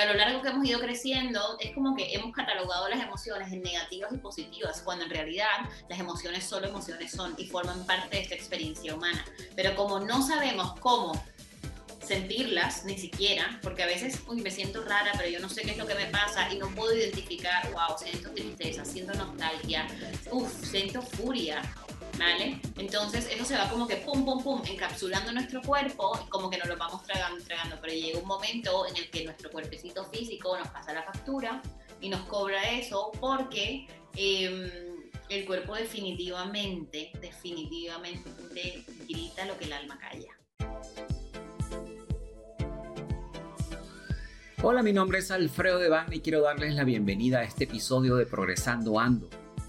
que a lo largo que hemos ido creciendo es como que hemos catalogado las emociones en negativas y positivas, cuando en realidad las emociones solo emociones son y forman parte de esta experiencia humana. Pero como no sabemos cómo sentirlas ni siquiera, porque a veces uy, me siento rara, pero yo no sé qué es lo que me pasa y no puedo identificar, wow, siento tristeza, siento nostalgia, uff, siento furia, ¿vale? Entonces eso se va como que pum, pum, pum, encapsulando nuestro cuerpo y como que nos lo vamos tragando, tragando, pero llega un momento en el que nuestro cuerpecito físico nos pasa la factura y nos cobra eso porque... Em, el cuerpo definitivamente, definitivamente grita lo que el alma calla. Hola, mi nombre es Alfredo Devane y quiero darles la bienvenida a este episodio de Progresando Ando,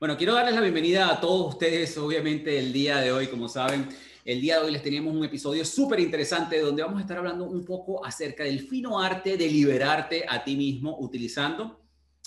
Bueno, quiero darles la bienvenida a todos ustedes, obviamente, el día de hoy, como saben. El día de hoy les teníamos un episodio súper interesante donde vamos a estar hablando un poco acerca del fino arte de liberarte a ti mismo utilizando,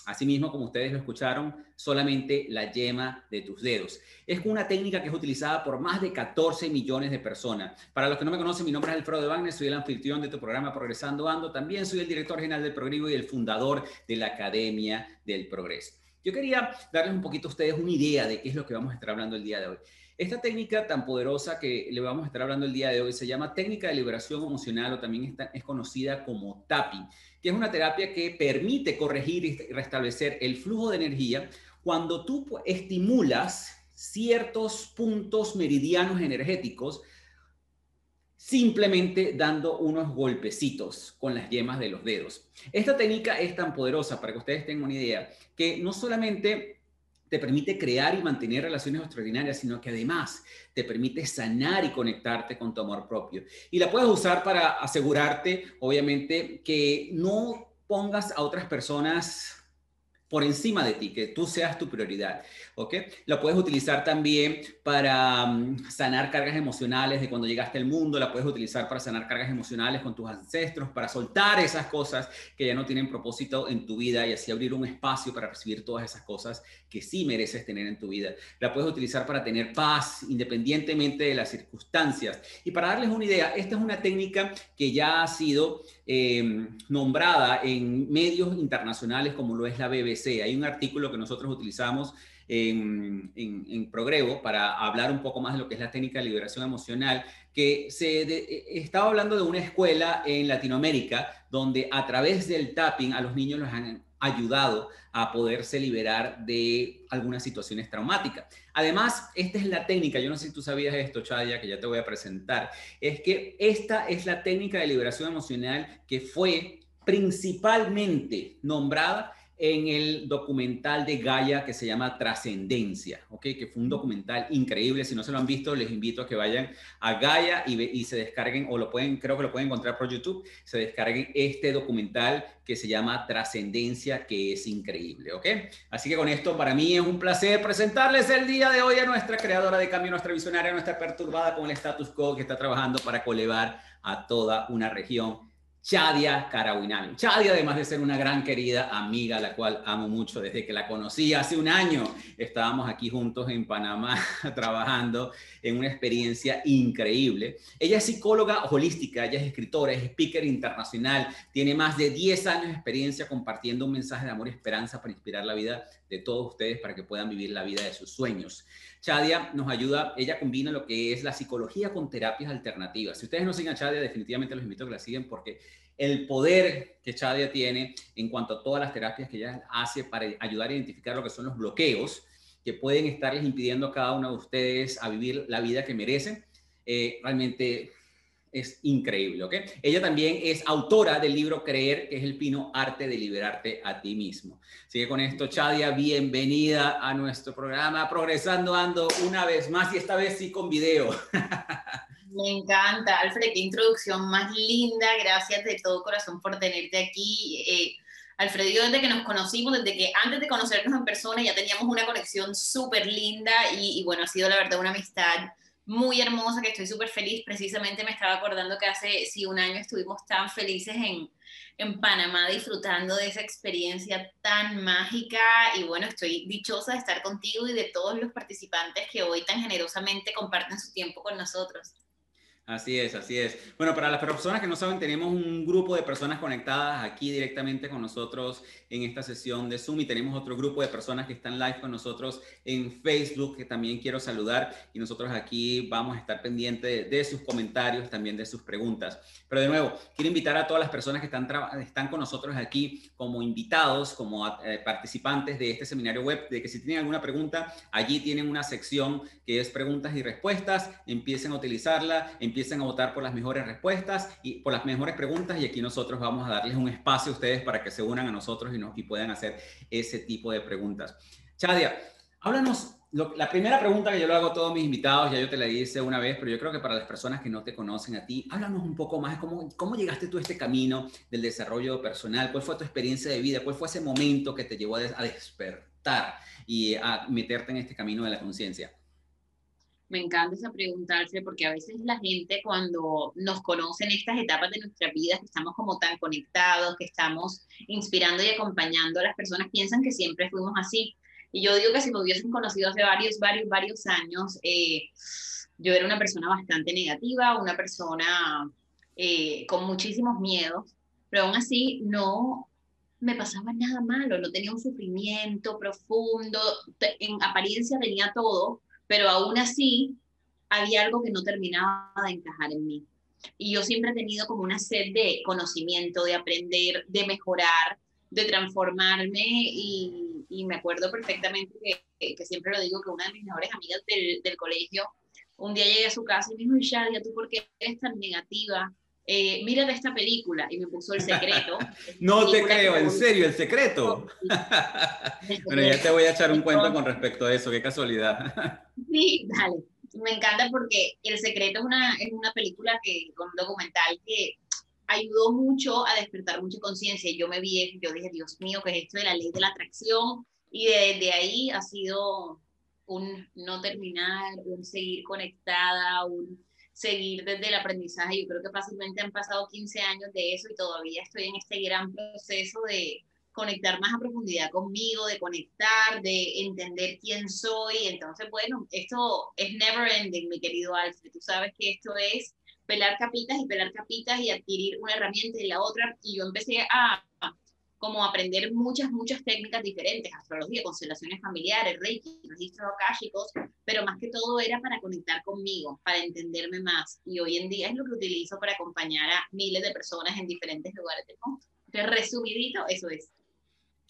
asimismo, como ustedes lo escucharon, solamente la yema de tus dedos. Es una técnica que es utilizada por más de 14 millones de personas. Para los que no me conocen, mi nombre es Alfredo de Wagner, soy el anfitrión de tu programa Progresando Ando. También soy el director general del Progreso y el fundador de la Academia del Progreso. Yo quería darles un poquito a ustedes una idea de qué es lo que vamos a estar hablando el día de hoy. Esta técnica tan poderosa que le vamos a estar hablando el día de hoy se llama técnica de liberación emocional o también es conocida como tapping, que es una terapia que permite corregir y restablecer el flujo de energía cuando tú estimulas ciertos puntos meridianos energéticos simplemente dando unos golpecitos con las yemas de los dedos. Esta técnica es tan poderosa, para que ustedes tengan una idea, que no solamente te permite crear y mantener relaciones extraordinarias, sino que además te permite sanar y conectarte con tu amor propio. Y la puedes usar para asegurarte, obviamente, que no pongas a otras personas por encima de ti, que tú seas tu prioridad, ¿ok? La puedes utilizar también para mm, sanar cargas emocionales de cuando llegaste al mundo, la puedes utilizar para sanar cargas emocionales con tus ancestros, para soltar esas cosas que ya no tienen propósito en tu vida y así abrir un espacio para recibir todas esas cosas que sí mereces tener en tu vida. La puedes utilizar para tener paz independientemente de las circunstancias. Y para darles una idea, esta es una técnica que ya ha sido eh, nombrada en medios internacionales como lo es la BBC hay un artículo que nosotros utilizamos en, en, Progrevo para hablar un poco más de lo que es la técnica de liberación emocional, que se e, estaba hablando de una escuela en Latinoamérica donde a través del tapping a los niños los han ayudado a poderse liberar de algunas situaciones traumáticas. Además, esta es la técnica, yo no sé si tú sabías esto, Chadia, que ya te voy a presentar, es que esta es la técnica de liberación emocional que fue principalmente nombrada en el documental de Gaia que se llama Trascendencia, ¿ok? Que fue un documental increíble. Si no se lo han visto, les invito a que vayan a Gaia y, y se descarguen, o lo pueden, creo que lo pueden encontrar por YouTube, se descarguen este documental que se llama Trascendencia, que es increíble, ¿ok? Así que con esto, para mí es un placer presentarles el día de hoy a nuestra creadora de cambio, nuestra visionaria, nuestra perturbada con el status quo que está trabajando para colevar a toda una región Chadia Karawinami. Chadia, además de ser una gran querida amiga, la cual amo mucho desde que la conocí hace un año, estábamos aquí juntos en Panamá trabajando en una experiencia increíble. Ella es psicóloga holística, ella es escritora, es speaker internacional, tiene más de 10 años de experiencia compartiendo un mensaje de amor y esperanza para inspirar la vida de todos ustedes para que puedan vivir la vida de sus sueños. Chadia nos ayuda, ella combina lo que es la psicología con terapias alternativas. Si ustedes no siguen a Chadia, definitivamente los invito a que la sigan porque el poder que Chadia tiene en cuanto a todas las terapias que ella hace para ayudar a identificar lo que son los bloqueos que pueden estarles impidiendo a cada uno de ustedes a vivir la vida que merecen, eh, realmente es increíble, ¿ok? Ella también es autora del libro Creer, que es el pino arte de liberarte a ti mismo. Así que con esto, Chadia, bienvenida a nuestro programa Progresando Ando una vez más y esta vez sí con video. Me encanta, Alfred, qué introducción más linda. Gracias de todo corazón por tenerte aquí. Eh, Alfredo y yo desde que nos conocimos, desde que antes de conocernos en persona ya teníamos una conexión súper linda y, y, bueno, ha sido la verdad una amistad muy hermosa que estoy súper feliz. Precisamente me estaba acordando que hace sí un año estuvimos tan felices en, en Panamá disfrutando de esa experiencia tan mágica y bueno, estoy dichosa de estar contigo y de todos los participantes que hoy tan generosamente comparten su tiempo con nosotros. Así es, así es. Bueno, para las personas que no saben, tenemos un grupo de personas conectadas aquí directamente con nosotros en esta sesión de Zoom y tenemos otro grupo de personas que están live con nosotros en Facebook que también quiero saludar y nosotros aquí vamos a estar pendientes de, sus comentarios, también de sus preguntas. Pero de nuevo, quiero invitar a todas las personas que están, están con nosotros aquí como invitados, como eh, participantes de este seminario web, de que si tienen alguna pregunta, allí tienen una sección que es preguntas y respuestas, empiecen a utilizarla, empiecen a votar por las mejores respuestas y por las mejores preguntas y aquí nosotros vamos a darles un espacio a ustedes para que se unan a nosotros y, nos, y puedan hacer ese tipo de preguntas. Chadia, háblanos, la primera pregunta que yo le hago a todos mis invitados, ya yo te la hice una vez, pero yo creo que para las personas que no te conocen a ti, háblanos un poco más, cómo, cómo llegaste tú a este camino del desarrollo personal, cuál fue tu experiencia de vida, cuál fue ese momento que te llevó a despertar y a meterte en este camino de la conciencia. Me encanta esa preguntarse porque a veces la gente cuando nos conoce en estas etapas de nuestra vida, que estamos como tan conectados, que estamos inspirando y acompañando a las personas, piensan que siempre fuimos así. Y yo digo que si me hubiesen conocido hace varios, varios, varios años, eh, yo era una persona bastante negativa, una persona eh, con muchísimos miedos, pero aún así no me pasaba nada malo, no tenía un sufrimiento profundo, en apariencia tenía todo, pero aún así había algo que no terminaba de encajar en mí. Y yo siempre he tenido como una sed de conocimiento, de aprender, de mejorar, de transformarme y, me acuerdo perfectamente que, que, siempre lo digo que una de mis mejores amigas del, del colegio, un día llegué a su casa y me dijo, Shadia, ¿tú por qué eres tan negativa? Eh, mírate esta película y me puso El Secreto. no te creo, en serio, El Secreto. bueno, ya te voy a echar un cuento con respecto a eso, qué casualidad. sí, dale. Me encanta porque El Secreto es una, es una película que, con un documental que ayudó mucho a despertar mucha conciencia. Yo me vi, yo dije, Dios mío, ¿qué es esto de la ley de la atracción? Y desde ahí ha sido un no terminar, un seguir conectada, un seguir desde el aprendizaje. Yo creo que fácilmente han pasado 15 años de eso y todavía estoy en este gran proceso de conectar más a profundidad conmigo, de conectar, de entender quién soy. Entonces, bueno, esto es never ending, mi querido Alfred. Tú sabes que esto es pelar capitas y pelar capitas y adquirir una herramienta y la otra. Y yo empecé a como aprender muchas, muchas técnicas diferentes, astrología, constelaciones familiares, reiki, registros akáshicos, pero más que todo era para conectar conmigo, para entenderme más. Y hoy en día es lo que utilizo para acompañar a miles de personas en diferentes lugares del mundo. Entonces, resumidito, eso es.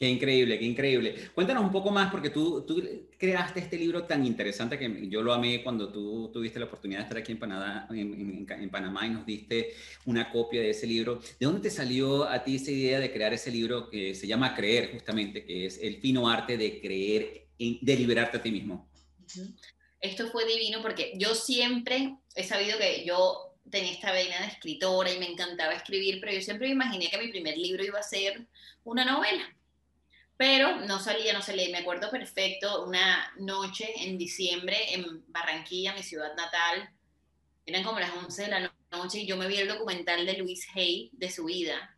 Qué increíble, qué increíble. Cuéntanos un poco más, porque tú, tú creaste este libro tan interesante que yo lo amé cuando tú tuviste la oportunidad de estar aquí en, Panamá, en, en, Panamá y nos diste una copia de ese libro. ¿De dónde te salió a ti esa idea de crear ese libro que se llama Creer, justamente, que es el fino arte de creer, de liberarte a ti mismo? Esto fue divino porque yo siempre he sabido que yo tenía esta vena de escritora y me encantaba escribir, pero yo siempre me imaginé que mi primer libro iba a ser una novela pero no salía, no salía. Me acuerdo perfecto una noche en diciembre en Barranquilla, mi ciudad natal, eran como las 11 de la noche y yo me vi el documental de Luis Hay de su vida.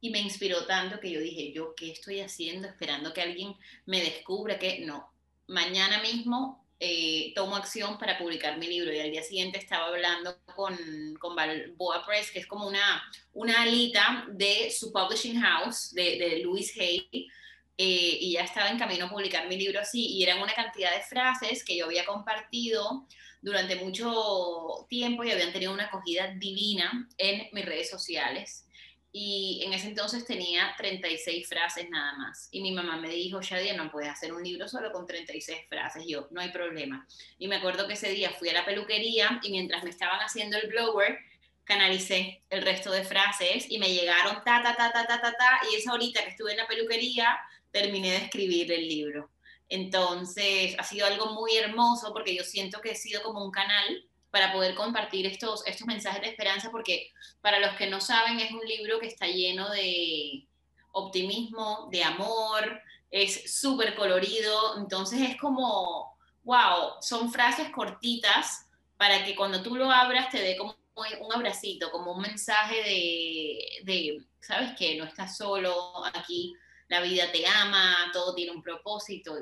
Y me inspiró tanto que yo dije, yo qué estoy haciendo esperando que alguien me descubra que no, mañana mismo eh, tomo acción para publicar mi libro. Y al día siguiente estaba hablando con, con Balboa Press, que es como una, una alita de su publishing house, de, de Louis Hay, eh, y ya estaba en camino a publicar mi libro así, y eran una cantidad de frases que yo había compartido durante mucho tiempo y habían tenido una acogida divina en mis redes sociales y en ese entonces tenía 36 frases nada más. Y mi mamá me dijo, Shadia, no puedes hacer un libro solo con 36 frases. yo, no hay problema. Y me acuerdo que ese día fui a la peluquería y mientras me estaban haciendo el blower, canalicé el resto de frases y me llegaron ta, ta, ta, ta, ta, ta, ta. Y esa horita que estuve en la peluquería, terminé de escribir el libro. Entonces, ha sido algo muy hermoso porque yo siento que he sido como un canal para poder compartir estos, estos mensajes de esperanza, porque para los que no saben, es un libro que está lleno de optimismo, de amor, es súper colorido, entonces es como, wow, son frases cortitas para que cuando tú lo abras te dé como un abracito, como un mensaje de, de ¿sabes qué? No estás solo aquí, la vida te ama, todo tiene un propósito.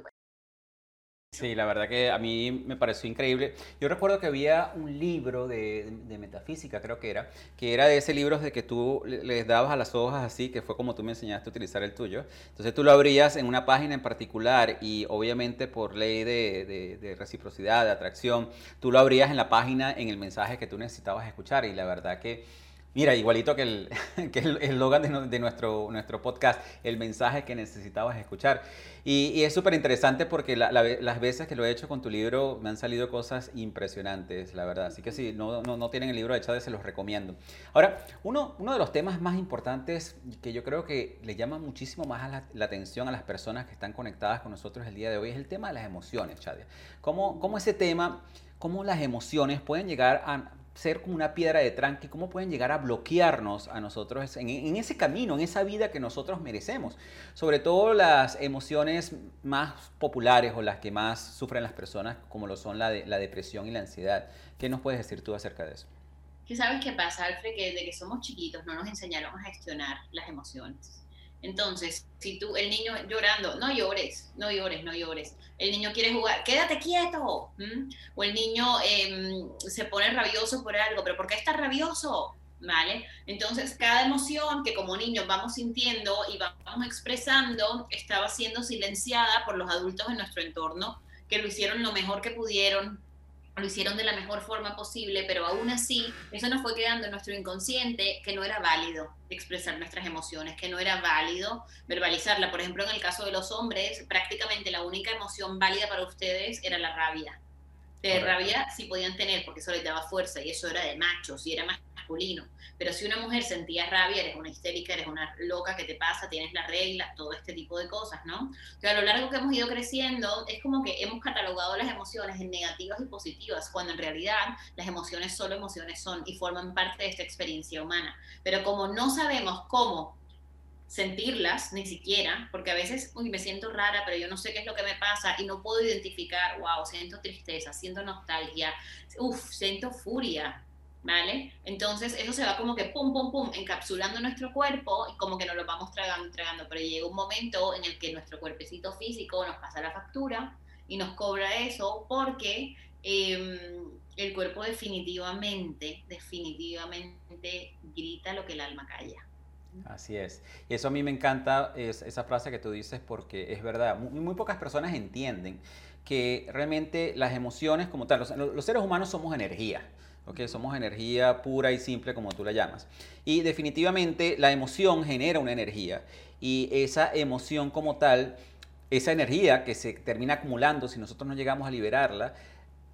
Sí, la verdad que a mí me pareció increíble. Yo recuerdo que había un libro de, metafísica, creo que era, que era de ese libro de que tú les dabas a las hojas así, que fue como tú me enseñaste a utilizar el tuyo. Entonces tú lo abrías en una página en particular y obviamente por ley de, de reciprocidad, de atracción, tú lo abrías en la página en el mensaje que tú necesitabas escuchar y la verdad que Mira, igualito que el que el eslogan de, nuestro, nuestro podcast, el mensaje que necesitabas escuchar. Y, es súper interesante porque las veces que lo he hecho con tu libro me han salido cosas impresionantes, la verdad. Así que si no, no, no tienen el libro de Chávez, se los recomiendo. Ahora, uno, uno de los temas más importantes que yo creo que le llama muchísimo más la, la, atención a las personas que están conectadas con nosotros el día de hoy es el tema de las emociones, Chávez. ¿Cómo, cómo ese tema, cómo las emociones pueden llegar a ser como una piedra de tranque, cómo pueden llegar a bloquearnos a nosotros en, ese camino, en esa vida que nosotros merecemos. Sobre todo las emociones más populares o las que más sufren las personas, como lo son la, de, la depresión y la ansiedad. ¿Qué nos puedes decir tú acerca de eso? ¿Qué sabes qué pasa, Alfred? Que desde que somos chiquitos no nos enseñaron a gestionar las emociones. Entonces, si tú, el niño llorando, no llores, no llores, no llores. El niño quiere jugar, quédate quieto. O el niño em, se pone rabioso por algo, pero ¿por qué está rabioso? ¿Vale? Entonces, cada emoción que como niños vamos sintiendo y vamos expresando estaba siendo silenciada por los adultos en nuestro entorno, que lo hicieron lo mejor que pudieron, lo hicieron de la mejor forma posible, pero aún así eso nos fue quedando en nuestro inconsciente que no era válido expresar nuestras emociones, que no era válido verbalizarla. Por ejemplo, en el caso de los hombres, prácticamente la única emoción válida para ustedes era la rabia. De rabia sí podían tener porque eso les daba fuerza y eso era de machos y era más pero si una mujer sentía rabia, eres una histérica, eres una loca, ¿qué te pasa? Tienes la regla, todo este tipo de cosas, ¿no? Que a lo largo que hemos ido creciendo, es como que hemos catalogado las emociones en negativas y positivas, cuando en realidad las emociones solo emociones son y forman parte de esta experiencia humana. Pero como no sabemos cómo sentirlas ni siquiera, porque a veces, uy, me siento rara, pero yo no sé qué es lo que me pasa y no puedo identificar, wow, siento tristeza, siento nostalgia, uff, siento furia, ¿vale? Entonces eso se va como que pum, pum, pum, encapsulando nuestro cuerpo y como que nos lo vamos tragando, tragando, pero llega un momento en el que nuestro cuerpecito físico nos pasa la factura y nos cobra eso porque em, el cuerpo definitivamente, definitivamente grita lo que el alma calla. Así es. Y eso a mí me encanta, es, esa frase que tú dices, porque es verdad, muy, muy pocas personas entienden que realmente las emociones como tal, los seres humanos somos energía. Somos energía pura y simple como tú la llamas. Y definitivamente la emoción genera una energía y esa emoción como tal, esa energía que se termina acumulando si nosotros no llegamos a liberarla,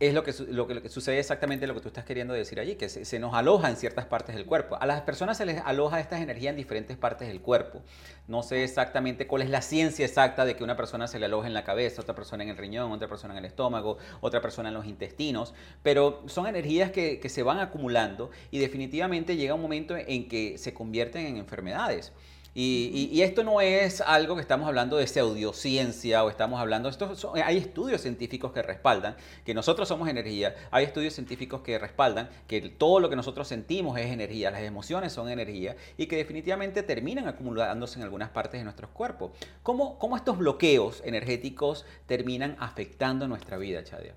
es lo que, lo, que, sucede exactamente lo que tú estás queriendo decir allí, que se, nos aloja en ciertas partes del cuerpo. A las personas se les aloja estas energías en diferentes partes del cuerpo. No sé exactamente cuál es la ciencia exacta de que una persona se le aloja en la cabeza, otra persona en el riñón, otra persona en el estómago, otra persona en los intestinos, pero son energías que, que se van acumulando y definitivamente llega un momento en que se convierten en enfermedades. Y, esto no es algo que estamos hablando de pseudociencia o estamos hablando, esto hay estudios científicos que respaldan que nosotros somos energía, hay estudios científicos que respaldan que todo lo que nosotros sentimos es energía, las emociones son energía y que definitivamente terminan acumulándose en algunas partes de nuestros cuerpos. ¿Cómo, cómo estos bloqueos energéticos terminan afectando nuestra vida, Chadia?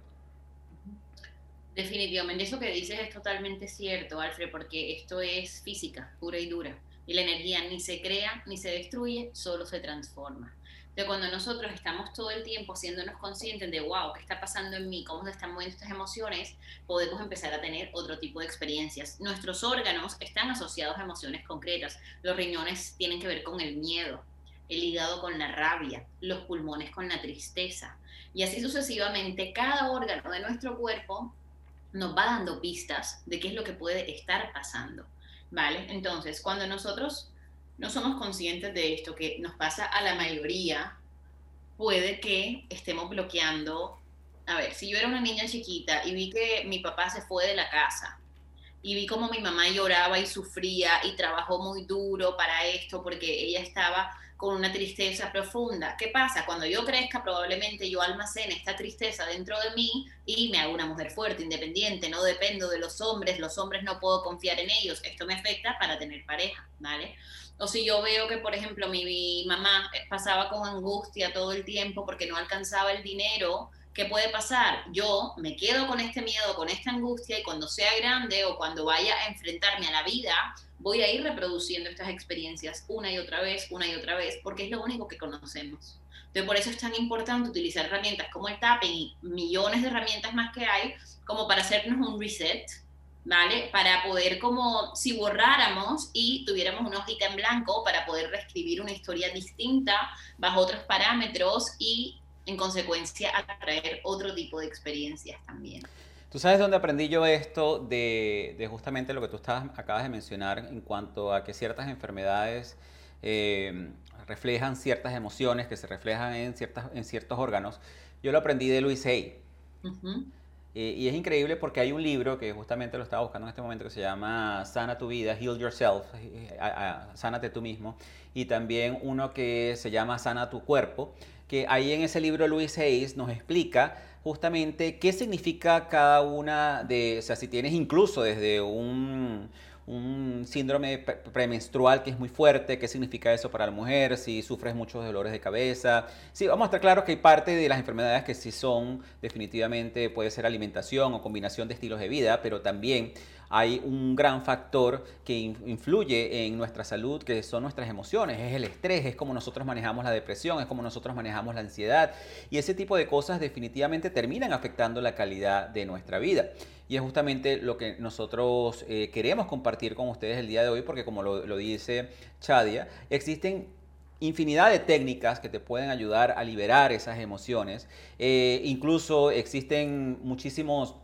Definitivamente, eso que dices es totalmente cierto, Alfred, porque esto es física pura y dura y la energía ni se crea ni se destruye, solo se transforma. De cuando nosotros estamos todo el tiempo haciéndonos conscientes de, wow, ¿qué está pasando en mí? ¿Cómo se están moviendo estas emociones? Podemos empezar a tener otro tipo de experiencias. Nuestros órganos están asociados a emociones concretas. Los riñones tienen que ver con el miedo, el hígado con la rabia, los pulmones con la tristeza. Y así sucesivamente, cada órgano de nuestro cuerpo nos va dando pistas de qué es lo que puede estar pasando. ¿Vale? Entonces, cuando nosotros no somos conscientes de esto, que nos pasa a la mayoría, puede que estemos bloqueando a ver, si yo era una niña chiquita y vi que mi papá se fue de la casa y vi como mi mamá lloraba y sufría y trabajó muy duro para esto porque ella estaba con una tristeza profunda. ¿Qué pasa? Cuando yo crezca, probablemente yo almacene esta tristeza dentro de mí y me hago una mujer fuerte, independiente, no dependo de los hombres, los hombres no puedo confiar en ellos, esto me afecta para tener pareja, ¿vale? O si yo veo que, por ejemplo, mi, mamá pasaba con angustia todo el tiempo porque no alcanzaba el dinero, ¿qué puede pasar? Yo me quedo con este miedo, con esta angustia y cuando sea grande o cuando vaya a enfrentarme a la vida, voy a ir reproduciendo estas experiencias una y otra vez, una y otra vez, porque es lo único que conocemos. Entonces, por eso es tan importante utilizar herramientas como el tapping y millones de herramientas más que hay, como para hacernos un reset, ¿vale? Para poder como si borráramos y tuviéramos una hojita en blanco para poder reescribir una historia distinta bajo otros parámetros y en consecuencia atraer otro tipo de experiencias también. ¿Tú sabes dónde aprendí yo esto de, justamente lo que tú acabas de mencionar en cuanto a que ciertas enfermedades eh, reflejan ciertas emociones que se reflejan en, ciertas, en ciertos órganos? Yo lo aprendí de Luis Hay. Eh, y es increíble porque hay un libro que justamente lo estaba buscando en este momento que se llama Sana tu vida, Heal Yourself, eh, Sánate tú mismo. Y también uno que se llama Sana tu cuerpo, que ahí en ese libro Luis Hayes nos explica justamente qué significa cada una de, o sea, si tienes incluso desde un, un síndrome premenstrual que es muy fuerte, qué significa eso para la mujer, si sufres muchos dolores de cabeza. Sí, vamos a estar claros que hay parte de las enfermedades que sí son definitivamente, puede ser alimentación o combinación de estilos de vida, pero también hay un gran factor que influye en nuestra salud, que son nuestras emociones, es el estrés, es como nosotros manejamos la depresión, es como nosotros manejamos la ansiedad y ese tipo de cosas definitivamente terminan afectando la calidad de nuestra vida. Y es justamente lo que nosotros eh, queremos compartir con ustedes el día de hoy, porque como lo, dice Chadia, existen infinidad de técnicas que te pueden ayudar a liberar esas emociones. Eh, incluso existen muchísimos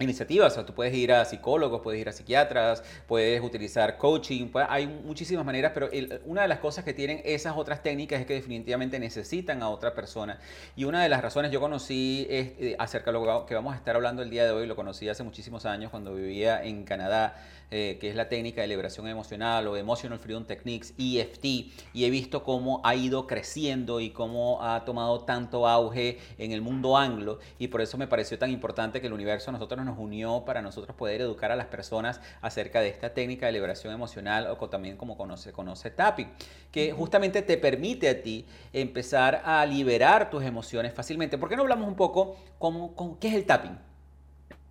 iniciativas, o sea, tú puedes ir a psicólogos, puedes ir a psiquiatras, puedes utilizar coaching, hay muchísimas maneras, pero una de las cosas que tienen esas otras técnicas es que definitivamente necesitan a otra persona. Y una de las razones, yo conocí eh, acerca de lo que vamos a estar hablando el día de hoy, lo conocí hace muchísimos años cuando vivía en Canadá, eh, que es la técnica de liberación emocional o Emotional Freedom Techniques, EFT, y he visto cómo ha ido creciendo y cómo ha tomado tanto auge en el mundo anglo, y por eso me pareció tan importante que el universo nosotros nos unió para nosotros poder educar a las personas acerca de esta técnica de liberación emocional o también como conoce, conoce tapping, que justamente te permite a ti empezar a liberar tus emociones fácilmente. ¿Por qué no hablamos un poco cómo, con, qué es el tapping?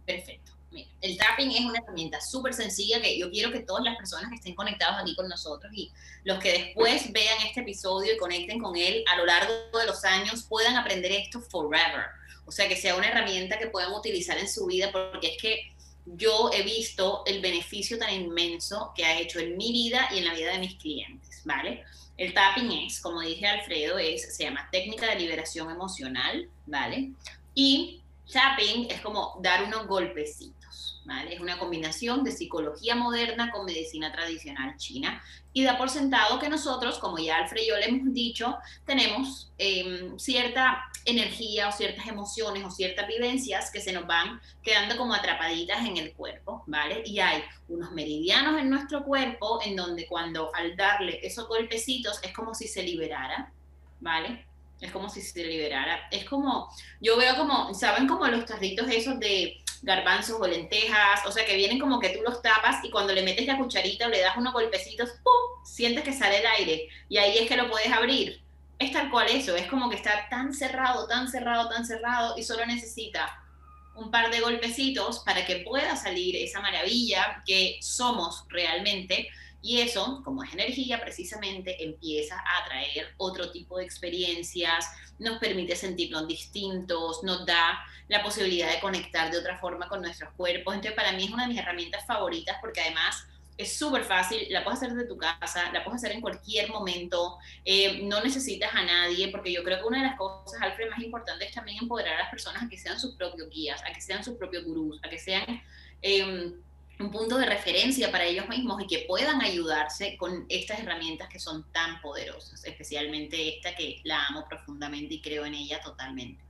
Perfecto el tapping es una herramienta súper sencilla que yo quiero que todas las personas que estén conectados aquí con nosotros y los que después vean este episodio y conecten con él a lo largo de los años puedan aprender esto forever. O sea, que sea una herramienta que puedan utilizar en su vida porque es que yo he visto el beneficio tan inmenso que ha hecho en mi vida y en la vida de mis clientes, ¿vale? El tapping es, como dije Alfredo, es, se llama técnica de liberación emocional, ¿vale? Y tapping es como dar unos golpecitos. Es una combinación de psicología moderna con medicina tradicional china y da por sentado que nosotros, como ya Alfred y yo le hemos dicho, tenemos em, cierta energía o ciertas emociones o ciertas vivencias que se nos van quedando como atrapaditas en el cuerpo, ¿vale? Y hay unos meridianos en nuestro cuerpo en donde cuando al darle esos golpecitos es como si se liberara, ¿vale? Es como si se liberara. Es como, yo veo como, ¿saben como los tarritos esos de garbanzos o lentejas, o sea, que vienen como que tú los tapas y cuando le metes la cucharita o le das unos golpecitos, ¡pum! sientes que sale el aire y ahí es que lo puedes abrir. Es tal cual eso, es como que está tan cerrado, tan cerrado, tan cerrado y solo necesita un par de golpecitos para que pueda salir esa maravilla que somos realmente y eso, como es energía, precisamente empieza a atraer otro tipo de experiencias, nos permite sentirnos distintos, nos da la posibilidad de conectar de otra forma con nuestros cuerpos. Entonces, para mí es una de mis herramientas favoritas porque además es súper fácil, la puedes hacer desde tu casa, la puedes hacer en cualquier momento, eh, no necesitas a nadie, porque yo creo que una de las cosas, Alfred, más importantes es también empoderar a las personas a que sean sus propios guías, a que sean sus propios gurús, a que sean... Eh, un punto de referencia para ellos mismos y que puedan ayudarse con estas herramientas que son tan poderosas, especialmente esta que la amo profundamente y creo en ella totalmente.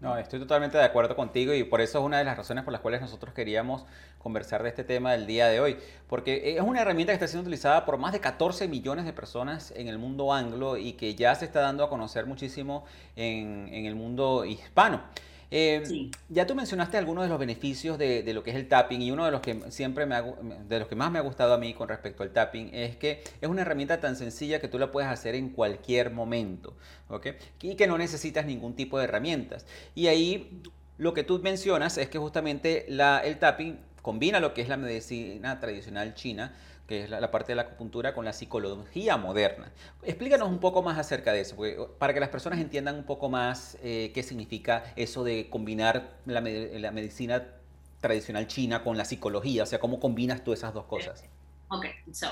No, estoy totalmente de acuerdo contigo y por eso es una de las razones por las cuales nosotros queríamos conversar de este tema del día de hoy, porque es una herramienta que está siendo utilizada por más de 14 millones de personas en el mundo anglo y que ya se está dando a conocer muchísimo en, en el mundo hispano. Eh, ya tú mencionaste algunos de los beneficios de, lo que es el tapping y uno de los que siempre me de los que más me ha gustado a mí con respecto al tapping es que es una herramienta tan sencilla que tú la puedes hacer en cualquier momento, ¿ok? Y que no necesitas ningún tipo de herramientas. Y ahí lo que tú mencionas es que justamente la, el tapping combina lo que es la medicina tradicional china que es la, parte de la acupuntura, con la psicología moderna. Explícanos un poco más acerca de eso, para que las personas entiendan un poco más eh, qué significa eso de combinar la, medicina tradicional china con la psicología, o sea, cómo combinas tú esas dos cosas. Ok, so,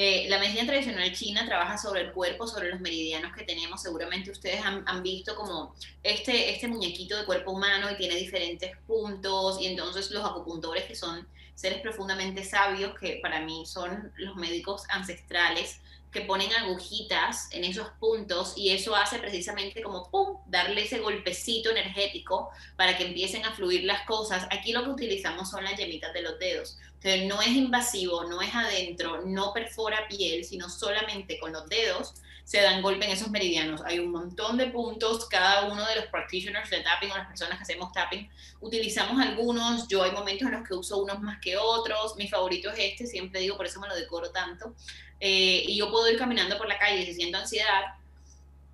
eh, la medicina tradicional china trabaja sobre el cuerpo, sobre los meridianos que tenemos. Seguramente ustedes han, visto como este, este muñequito de cuerpo humano y tiene diferentes puntos y entonces los acupuntores que son seres profundamente sabios que para mí son los médicos ancestrales que ponen agujitas en esos puntos y eso hace precisamente como darle ese golpecito energético para que empiecen a fluir las cosas. Aquí lo que utilizamos son las yemitas de los dedos. Entonces no es invasivo, no es adentro, no perfora piel, sino solamente con los dedos se dan golpe en esos meridianos. Hay un montón de puntos, cada uno de los practitioners de tapping o las personas que hacemos tapping, utilizamos algunos, yo hay momentos en los que uso unos más que otros, mi favorito es este, siempre digo, por eso me lo decoro tanto, eh, y yo puedo ir caminando por la calle si siento ansiedad,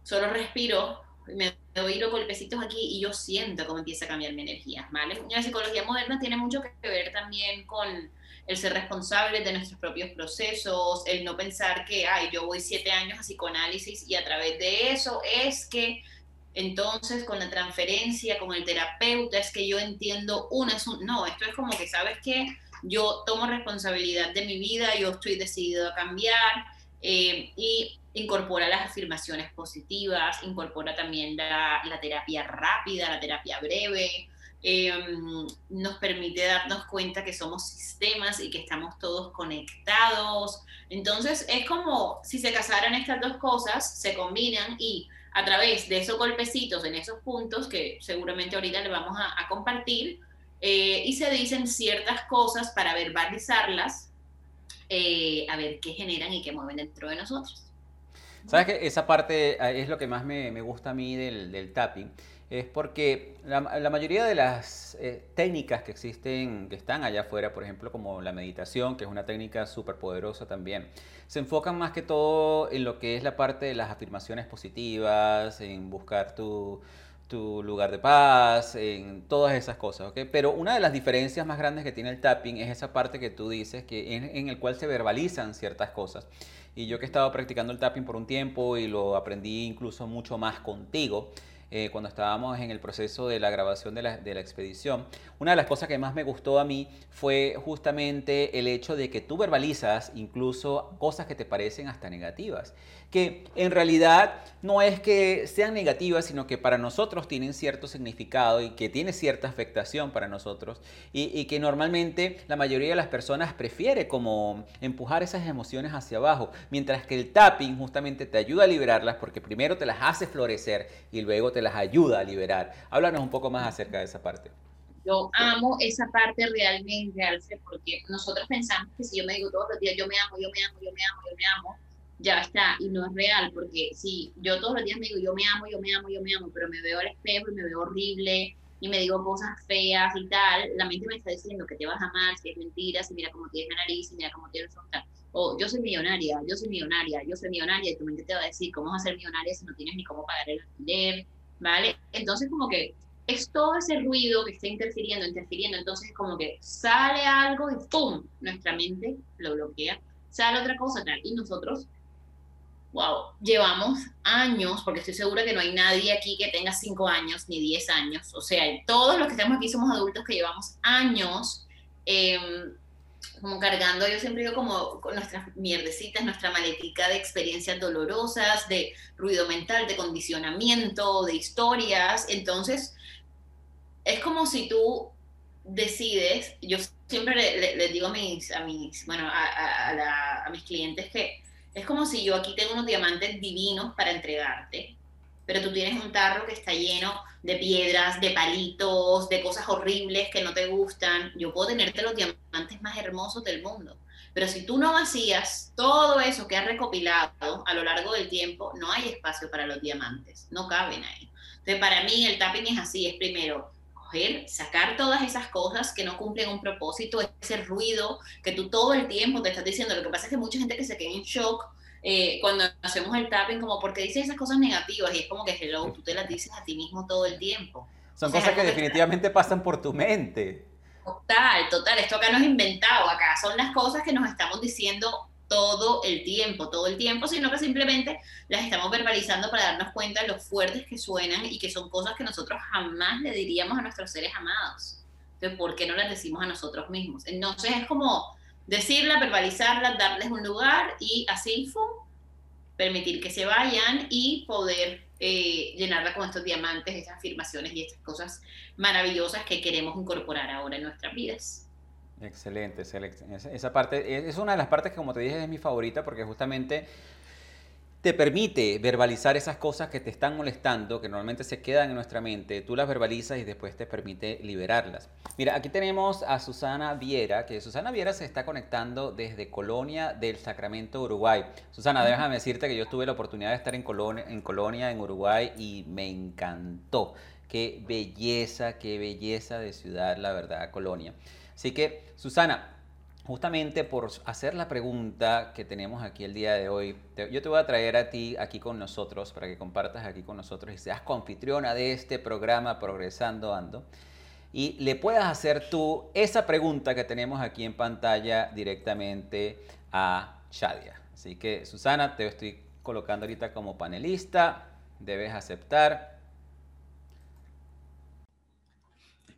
solo respiro, me doy los golpecitos aquí y yo siento cómo empieza a cambiar mi energía, ¿vale? La psicología moderna tiene mucho que ver también con el ser responsables de nuestros propios procesos, el no pensar que, ay, yo voy siete años a psicoanálisis y a través de eso es que entonces con la transferencia, con el terapeuta, es que yo entiendo una, no, esto es como que, ¿sabes qué? Yo tomo responsabilidad de mi vida, yo estoy decidido a cambiar eh, y incorpora las afirmaciones positivas, incorpora también la, terapia rápida, la terapia breve, Em, nos permite darnos cuenta que somos sistemas y que estamos todos conectados. Entonces es como si se casaran estas dos cosas, se combinan y a través de esos golpecitos en esos puntos, que seguramente ahorita le vamos a, compartir, eh, y se dicen ciertas cosas para verbalizarlas, eh, a ver qué generan y qué mueven dentro de nosotros. ¿Sabes que esa parte eh, es lo que más me, me gusta a mí del, del tapping? es porque la, mayoría de las eh, técnicas que existen, que están allá afuera, por ejemplo, como la meditación, que es una técnica súper poderosa también, se enfocan más que todo en lo que es la parte de las afirmaciones positivas, en buscar tu, lugar de paz, en todas esas cosas, ¿ok? Pero una de las diferencias más grandes que tiene el tapping es esa parte que tú dices, que en, en el cual se verbalizan ciertas cosas. Y yo que he estado practicando el tapping por un tiempo y lo aprendí incluso mucho más contigo, eh, cuando estábamos en el proceso de la grabación de la, expedición, una de las cosas que más me gustó a mí fue justamente el hecho de que tú verbalizas incluso cosas que te parecen hasta negativas que en realidad no es que sean negativas, sino que para nosotros tienen cierto significado y que tiene cierta afectación para nosotros y, que normalmente la mayoría de las personas prefiere como empujar esas emociones hacia abajo, mientras que el tapping justamente te ayuda a liberarlas porque primero te las hace florecer y luego te las ayuda a liberar. Háblanos un poco más acerca de esa parte. Yo amo esa parte realmente, Alfred, porque nosotros pensamos que si yo me digo todos los días, yo me amo, yo me amo, yo me amo, yo me amo, ya está, y no es real, porque si yo todos los días me digo, yo me amo, yo me amo, yo me amo, pero me veo al espejo y me veo horrible y me digo cosas feas y tal, la mente me está diciendo que te vas a amar, que es mentira, si mira cómo tienes la nariz, si mira cómo tienes la o yo soy millonaria, yo soy millonaria, yo soy millonaria, y tu mente te va a decir, ¿cómo vas a ser millonaria si no tienes ni cómo pagar el alquiler? ¿Vale? Entonces como que es todo ese ruido que está interfiriendo, interfiriendo, entonces como que sale algo y ¡pum! Nuestra mente lo bloquea, sale otra cosa tal, y nosotros wow, llevamos años, porque estoy segura que no hay nadie aquí que tenga 5 años ni 10 años, o sea, todos los que estamos aquí somos adultos que llevamos años em, como cargando, yo siempre digo como nuestras mierdecitas, nuestra maletica de experiencias dolorosas, de ruido mental, de condicionamiento, de historias, entonces es como si tú decides, yo siempre les digo a mis, bueno, a mis clientes que es como si yo aquí tengo unos diamantes divinos para entregarte pero tú tienes un tarro que está lleno de piedras, de palitos, de cosas horribles que no te gustan. Yo puedo tenerte los diamantes más hermosos del mundo, pero si tú no vacías todo eso que has recopilado a lo largo del tiempo, no hay espacio para los diamantes, no caben ahí. Entonces, para mí el tapping es así, es primero sacar todas esas cosas que no cumplen un propósito, ese ruido que tú todo el tiempo te estás diciendo. Lo que pasa es que mucha gente que se queda en shock eh, cuando hacemos el tapping, como porque dices esas cosas negativas y es como que hello, tú te las dices a ti mismo todo el tiempo. Son cosas que definitivamente pasan por tu mente. Total, total. Esto acá no es inventado, acá son las cosas que nos estamos diciendo todo el tiempo, todo el tiempo, sino que simplemente las estamos verbalizando para darnos cuenta de lo fuertes que suenan y que son cosas que nosotros jamás le diríamos a nuestros seres amados. Entonces, ¿por qué no las decimos a nosotros mismos? Entonces es como decirlas, verbalizarlas, darles un lugar y así, permitir que se vayan y poder eh, llenarla con estos diamantes, estas afirmaciones y estas cosas maravillosas que queremos incorporar ahora en nuestras vidas. Excelente, excelente. Esa parte es una de las partes que, como te dije, es mi favorita porque justamente te permite verbalizar esas cosas que te están molestando, que normalmente se quedan en nuestra mente, tú las verbalizas y después te permite liberarlas. Mira, aquí tenemos a Susana Viera, que Susana Viera se está conectando desde Colonia del Sacramento, Uruguay. Susana, déjame decirte que yo tuve la oportunidad de estar en Colonia, en Colonia, en Uruguay, y me encantó. Qué belleza, qué belleza de ciudad, la verdad, Colonia. Así que, Susana, justamente por hacer la pregunta que tenemos aquí el día de hoy, yo te voy a traer a ti aquí con nosotros para que compartas aquí con nosotros y seas confitriona de este programa Progresando Ando y le puedas hacer tú esa pregunta que tenemos aquí en pantalla directamente a Shadia. Así que Susana, te estoy colocando ahorita como panelista, debes aceptar.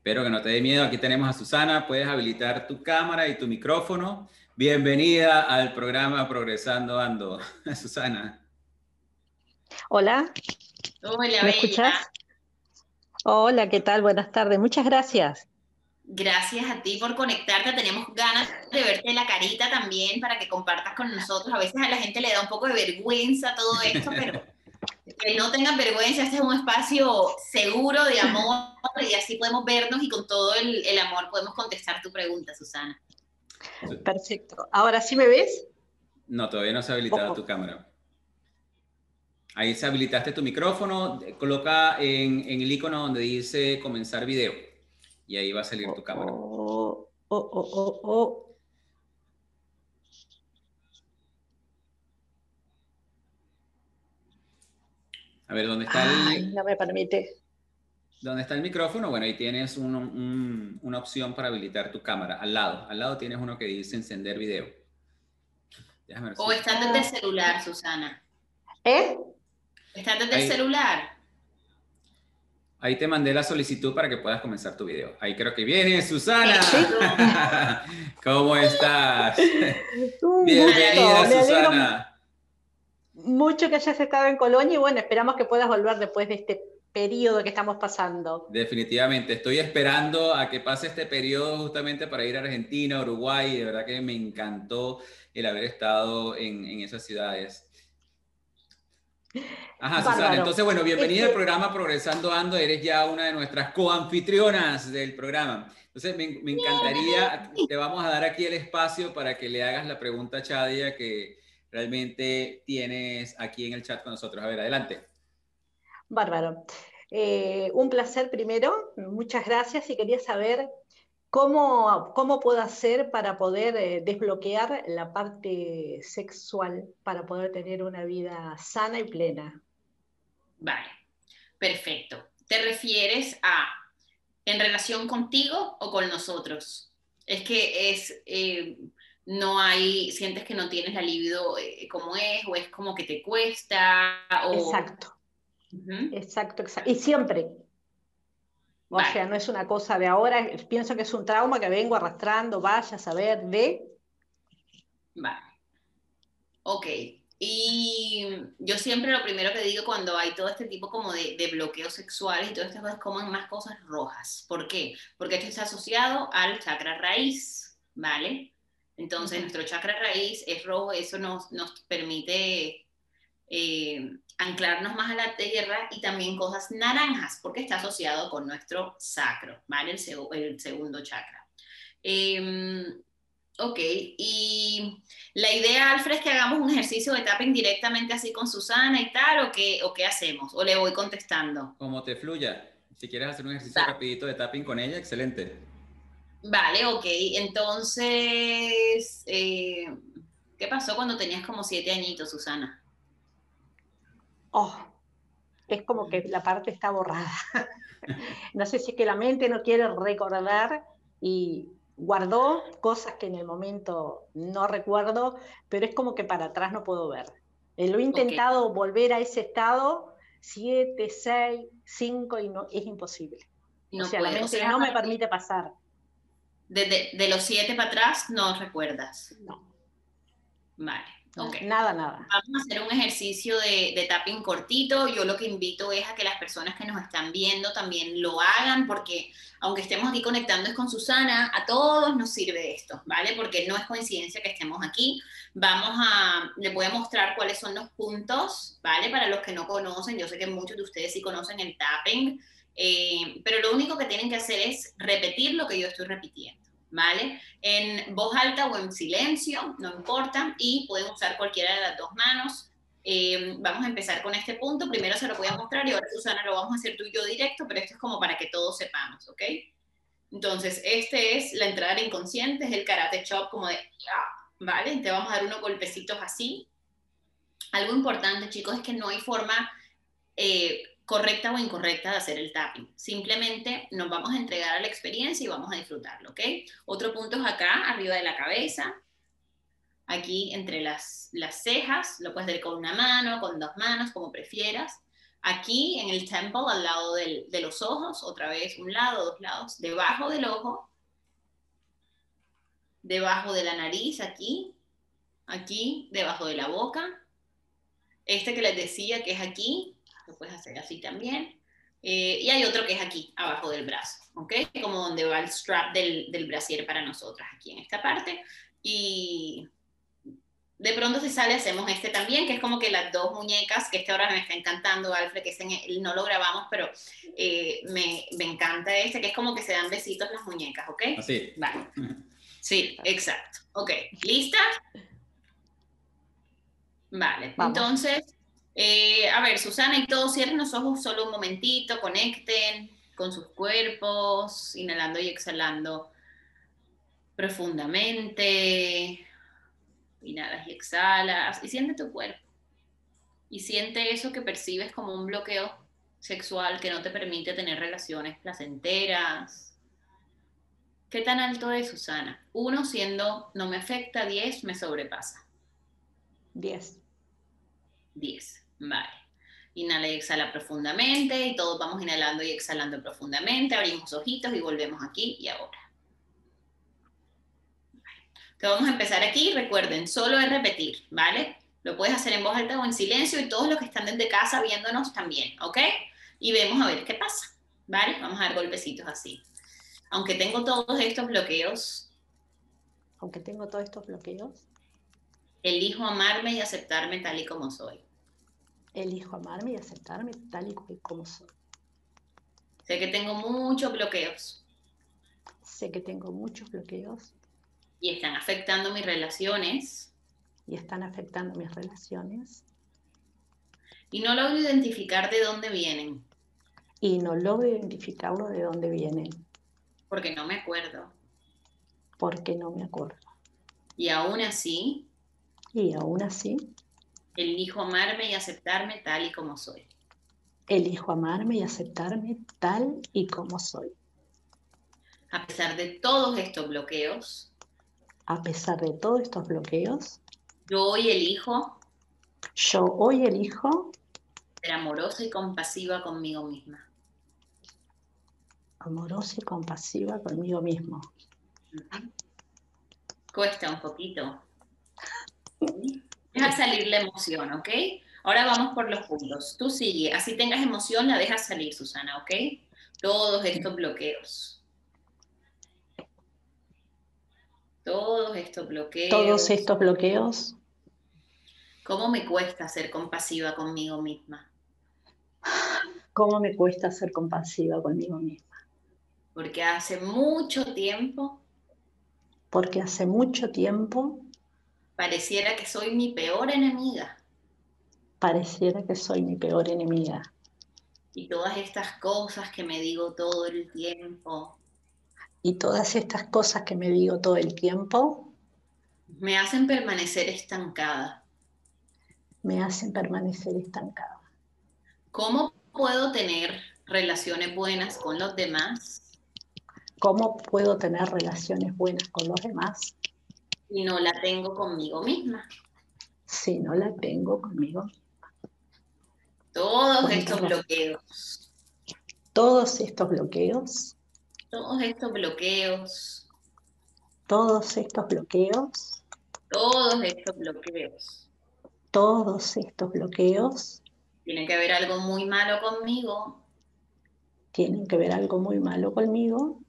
Espero que no te dé miedo. Aquí tenemos a Susana. Puedes habilitar tu cámara y tu micrófono. Bienvenida al programa Progresando Ando. Susana. Hola. Hola, ¿Me escuchas? Hola, ¿qué tal? Buenas tardes. Muchas gracias. Gracias a ti por conectarte. Tenemos ganas de verte la carita también para que compartas con nosotros. A veces a la gente le da un poco de vergüenza todo esto, pero que no tengan vergüenza, este es un espacio seguro de amor y así podemos vernos y con todo el, amor podemos contestar tu pregunta, Susana. Perfecto. ¿Ahora sí me ves? No, todavía no se ha habilitado tu cámara. Ahí se habilitaste tu micrófono, coloca en, el icono donde dice comenzar video y ahí va a salir tu cámara. Oh, oh, oh, A ver, ¿dónde está el...? no me permite. ¿Dónde está el micrófono? Bueno, ahí tienes una opción para habilitar tu cámara. Al lado, al lado tienes uno que dice encender video. o está desde el celular, Susana. ¿Eh? Está desde el celular. Ahí te mandé la solicitud para que puedas comenzar tu video. Ahí creo que viene, Susana. ¿Cómo estás? Bienvenida, Susana mucho que hayas estado en Colonia y bueno, esperamos que puedas volver después de este periodo que estamos pasando. Definitivamente, estoy esperando a que pase este periodo justamente para ir a Argentina, Uruguay, de verdad que me encantó el haber estado en, esas ciudades. Ajá, Susana, entonces bueno, bienvenida al este programa Progresando Ando, eres ya una de nuestras coanfitrionas del programa. Entonces me, me encantaría, te vamos a dar aquí el espacio para que le hagas la pregunta a Chadia que realmente tienes aquí en el chat con nosotros. A ver, adelante. Bárbaro. Eh, un placer primero, muchas gracias y quería saber cómo, cómo puedo hacer para poder eh, desbloquear la parte sexual, para poder tener una vida sana y plena. Vale, perfecto. ¿Te refieres a en relación contigo o con nosotros? Es que es, eh, no hay, sientes que no tienes la libido eh, como es, o es como que te cuesta. Exacto. Exacto, exacto. Y siempre. O sea, no es una cosa de ahora, pienso que es un trauma que vengo arrastrando, vaya a saber de. Vale. Ok. Y yo siempre lo primero que digo cuando hay todo este tipo como de, de bloqueos sexuales y todas estas cosas, coman más cosas rojas. ¿Por qué? Porque esto está asociado al chakra raíz, ¿vale? Entonces, nuestro chakra raíz es rojo, eso nos, nos permite eh, anclarnos más a la tierra y también cosas naranjas, porque está asociado con nuestro sacro, ¿vale? El, segundo chakra. Em, ok, y la idea, Alfred, es que hagamos un ejercicio de tapping directamente así con Susana y tal, ¿o qué, o qué hacemos? ¿O le voy contestando? Como te fluya. Si quieres hacer un ejercicio rapidito de tapping con ella, excelente. Vale, ok. Entonces, eh, ¿qué pasó cuando tenías como siete añitos, Susana? oh, es como que la parte está borrada. no sé si es que la mente no quiere recordar y guardó cosas que en el momento no recuerdo, pero es como que para atrás no puedo ver. Eh, lo he intentado volver a ese estado, 7, 6, 5 y no, es imposible. No o sea, la mente no me permite pasar. De, de los 7 para atrás no recuerdas. No. Vale. Nada, nada. Vamos a hacer un ejercicio de, de, tapping cortito. Yo lo que invito es a que las personas que nos están viendo también lo hagan, porque aunque estemos aquí conectando es con Susana, a todos nos sirve esto, ¿vale? Porque no es coincidencia que estemos aquí. Vamos a, les voy a mostrar cuáles son los puntos, ¿vale? Para los que no conocen, yo sé que muchos de ustedes sí conocen el tapping, eh, pero lo único que tienen que hacer es repetir lo que yo estoy repitiendo. ¿vale? En voz alta o en silencio, no importa, y pueden usar cualquiera de las dos manos. Eh, vamos a empezar con este punto. Primero se lo voy a mostrar y ahora Susana lo vamos a hacer tú y yo directo, pero esto es como para que todos sepamos, ¿ok? Entonces, este es la entrada del inconsciente, es el karate chop como de, ¿vale? Te vamos a dar unos golpecitos así. Algo importante, chicos, es que no hay forma eh, correcta o incorrecta de hacer el tapping. Simplemente nos vamos a entregar a la experiencia y vamos a disfrutarlo, ¿ok? Otro punto es acá, arriba de la cabeza, aquí entre las, las cejas, lo puedes hacer con una mano, con dos manos, como prefieras. Aquí en el temple, al lado del, de los ojos, otra vez un lado, dos lados, debajo del ojo, debajo de la nariz, aquí, aquí, debajo de la boca. Este que les decía que es aquí, lo puedes hacer así también. Eh, y hay otro que es aquí, abajo del brazo, ¿ok? Como donde va el strap del, del brasier para nosotras, aquí en esta parte. Y de pronto si sale hacemos este también, que es como que las dos muñecas, que este ahora me está encantando, Alfred, que ese no lo grabamos, pero eh, me, me, encanta este, que es como que se dan besitos las muñecas, ¿ok? Así. Vale. Sí, exacto. Ok, ¿lista? Vale, entonces eh, a ver, Susana y todos cierren los ojos solo un momentito, conecten con sus cuerpos, inhalando y exhalando profundamente. Inhalas y exhalas y siente tu cuerpo. Y siente eso que percibes como un bloqueo sexual que no te permite tener relaciones placenteras. ¿Qué tan alto es, Susana? Uno siendo no me afecta, diez me sobrepasa. Diez. Diez. Vale. Inhala y exhala profundamente y todos vamos inhalando y exhalando profundamente. Abrimos ojitos y volvemos aquí y ahora. Vale. vamos a empezar aquí. Recuerden, solo es repetir, ¿vale? Lo puedes hacer en voz alta o en silencio y todos los que están desde casa viéndonos también, ¿ok? Y vemos a ver qué pasa, ¿vale? Vamos a dar golpecitos así. Aunque tengo todos estos bloqueos. Aunque tengo todos estos bloqueos. Elijo amarme y aceptarme tal y como soy elijo amarme y aceptarme tal y como soy. Sé que tengo muchos bloqueos. Sé que tengo muchos bloqueos. Y están afectando mis relaciones. Y están afectando mis relaciones. Y no logro identificar de dónde vienen. Y no logro identificarlo de dónde vienen. Porque no me acuerdo. Porque no me acuerdo. Y aún así. Y aún así. Elijo amarme y aceptarme tal y como soy. Elijo amarme y aceptarme tal y como soy. A pesar de todos estos bloqueos. A pesar de todos estos bloqueos. Yo hoy elijo. Yo hoy elijo. Ser amorosa y compasiva conmigo misma. Amorosa y compasiva conmigo mismo. Cuesta un poquito. Deja salir la emoción, ¿ok? Ahora vamos por los puntos. Tú sigue, así tengas emoción, la dejas salir, Susana, ¿ok? Todos estos bloqueos. Todos estos bloqueos. Todos estos bloqueos. ¿Cómo me cuesta ser compasiva conmigo misma? ¿Cómo me cuesta ser compasiva conmigo misma? Porque hace mucho tiempo. Porque hace mucho tiempo. Pareciera que soy mi peor enemiga. Pareciera que soy mi peor enemiga. Y todas estas cosas que me digo todo el tiempo. Y todas estas cosas que me digo todo el tiempo. Me hacen permanecer estancada me hacen permanecer estancada. ¿Cómo puedo tener relaciones buenas con los demás? ¿Cómo puedo tener relaciones buenas con los demás? Si no la tengo conmigo misma. Si no la tengo conmigo misma. Todos estos bloqueos. Todos estos bloqueos. Todos estos bloqueos. Todos estos bloqueos. Todos estos bloqueos todos estos bloqueos. Tienen que ver algo muy malo conmigo. Tienen que ver algo muy malo conmigo.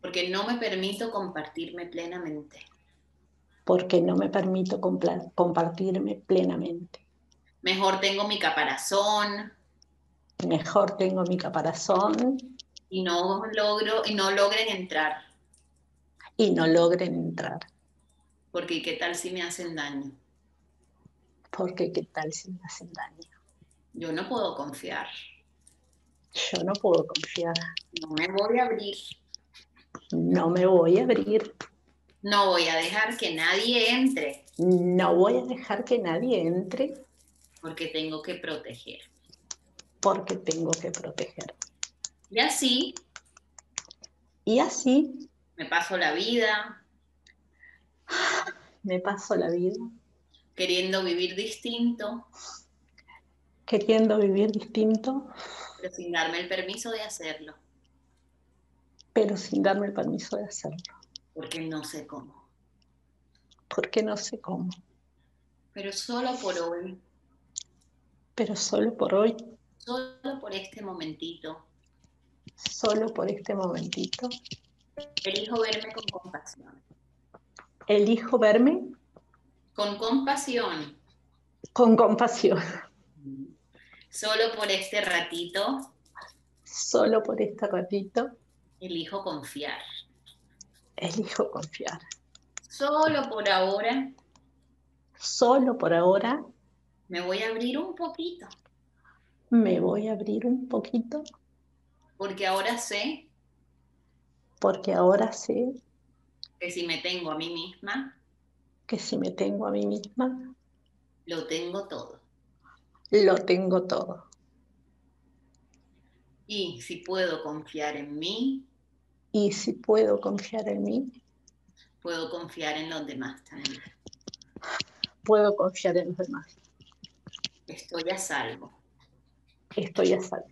Porque no me permito compartirme plenamente. Porque no me permito compartirme plenamente. Mejor tengo mi caparazón. Mejor tengo mi caparazón. Y no logro, y no logren entrar. Y no logren entrar. Porque qué tal si me hacen daño porque qué tal si me hacen daño. Yo no puedo confiar. Yo no puedo confiar. No me voy a abrir. No me voy a abrir. No voy a dejar que nadie entre. No voy a dejar que nadie entre. Porque tengo que proteger. Porque tengo que proteger. Y así. Y así. Me paso la vida. Me paso la vida queriendo vivir distinto. Queriendo vivir distinto. Pero sin darme el permiso de hacerlo. Pero sin darme el permiso de hacerlo. Porque no sé cómo. Porque no sé cómo. Pero solo por hoy. Pero solo por hoy. Solo por este momentito. Solo por este momentito. Elijo verme con compasión. Elijo verme con compasión. Con compasión. Solo por este ratito. Solo por este ratito. Elijo confiar. Elijo confiar. Solo por ahora. Solo por ahora. Me voy a abrir un poquito. Me voy a abrir un poquito. Porque ahora sé. Porque ahora sé. Que si me tengo a mí misma que si me tengo a mí misma, lo tengo todo. Lo tengo todo. Y si puedo confiar en mí. Y si puedo confiar en mí. Puedo confiar en los demás también. Puedo confiar en los demás. Estoy a salvo. Estoy a salvo.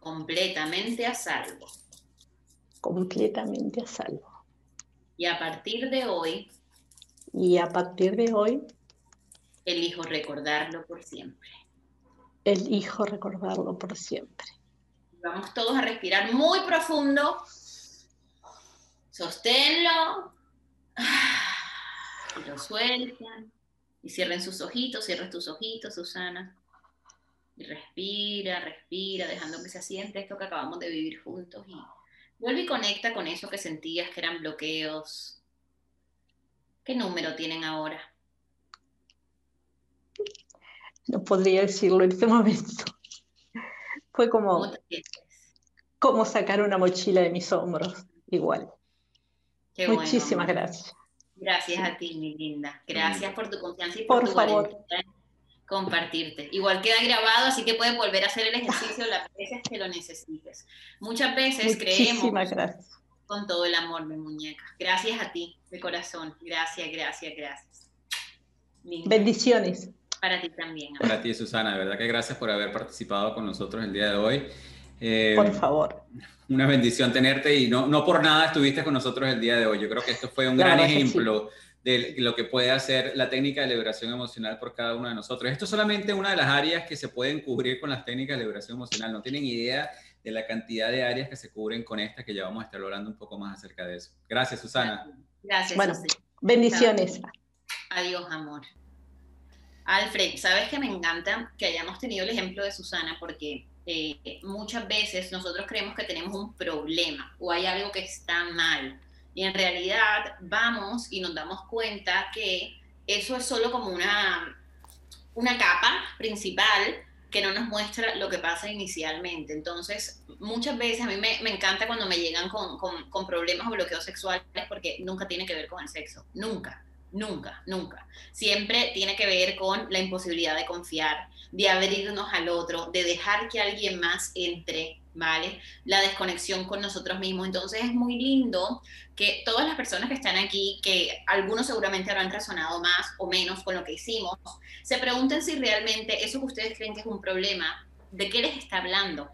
Completamente a salvo. Completamente a salvo. Y a partir de hoy y a partir de hoy, elijo recordarlo por siempre. Elijo recordarlo por siempre. Vamos todos a respirar muy profundo. Sosténlo. Y lo sueltan. Y cierren sus ojitos, cierren tus ojitos, Susana. Y respira, respira, dejando que se asiente esto que acabamos de vivir juntos. Y vuelve y conecta con eso que sentías que eran bloqueos, ¿Qué número tienen ahora? No podría decirlo en este momento. Fue como, como sacar una mochila de mis hombros, igual. Muchísimas gracias. Gracias a ti, mi linda. Gracias por tu confianza y por, tu favor. compartirte. Igual queda grabado, así que puedes volver a hacer el ejercicio las veces que lo necesites. Muchas veces Muchísimas gracias con todo el amor, mi muñeca. Gracias a ti, de corazón. Gracias, gracias, gracias. Bendiciones. Para ti también. Para ti, Susana, de verdad que gracias por haber participado con nosotros el día de hoy. Eh, por favor. Una bendición tenerte y no, no por nada estuviste con nosotros el día de hoy. Yo creo que esto fue un gran ejemplo de lo que puede hacer la técnica de liberación emocional por cada uno de nosotros. Esto es solamente una de las áreas que se pueden cubrir con las técnicas de liberación emocional. No tienen idea de la cantidad de áreas que se cubren con esta, que ya vamos a estar hablando un poco más acerca de eso. Gracias, Susana. Gracias. Bueno, bendiciones. Adiós, amor. Alfred, sabes que me encanta que hayamos tenido el ejemplo de Susana porque eh, muchas veces nosotros creemos que tenemos un problema o hay algo que está mal. Y en realidad vamos y nos damos cuenta que eso es solo como una, una capa principal que no nos muestra lo que pasa inicialmente. Entonces, muchas veces a mí me, me encanta cuando me llegan con, con, con problemas o bloqueos sexuales porque nunca tiene que ver con el sexo, nunca Nunca, nunca. Siempre tiene que ver con la imposibilidad de confiar, de abrirnos al otro, de dejar que alguien más entre, ¿vale? La desconexión con nosotros mismos. Entonces es muy lindo que todas las personas que están aquí, que algunos seguramente habrán resonado más o menos con lo que hicimos, se pregunten si realmente eso que ustedes creen que es un problema, ¿de qué les está hablando?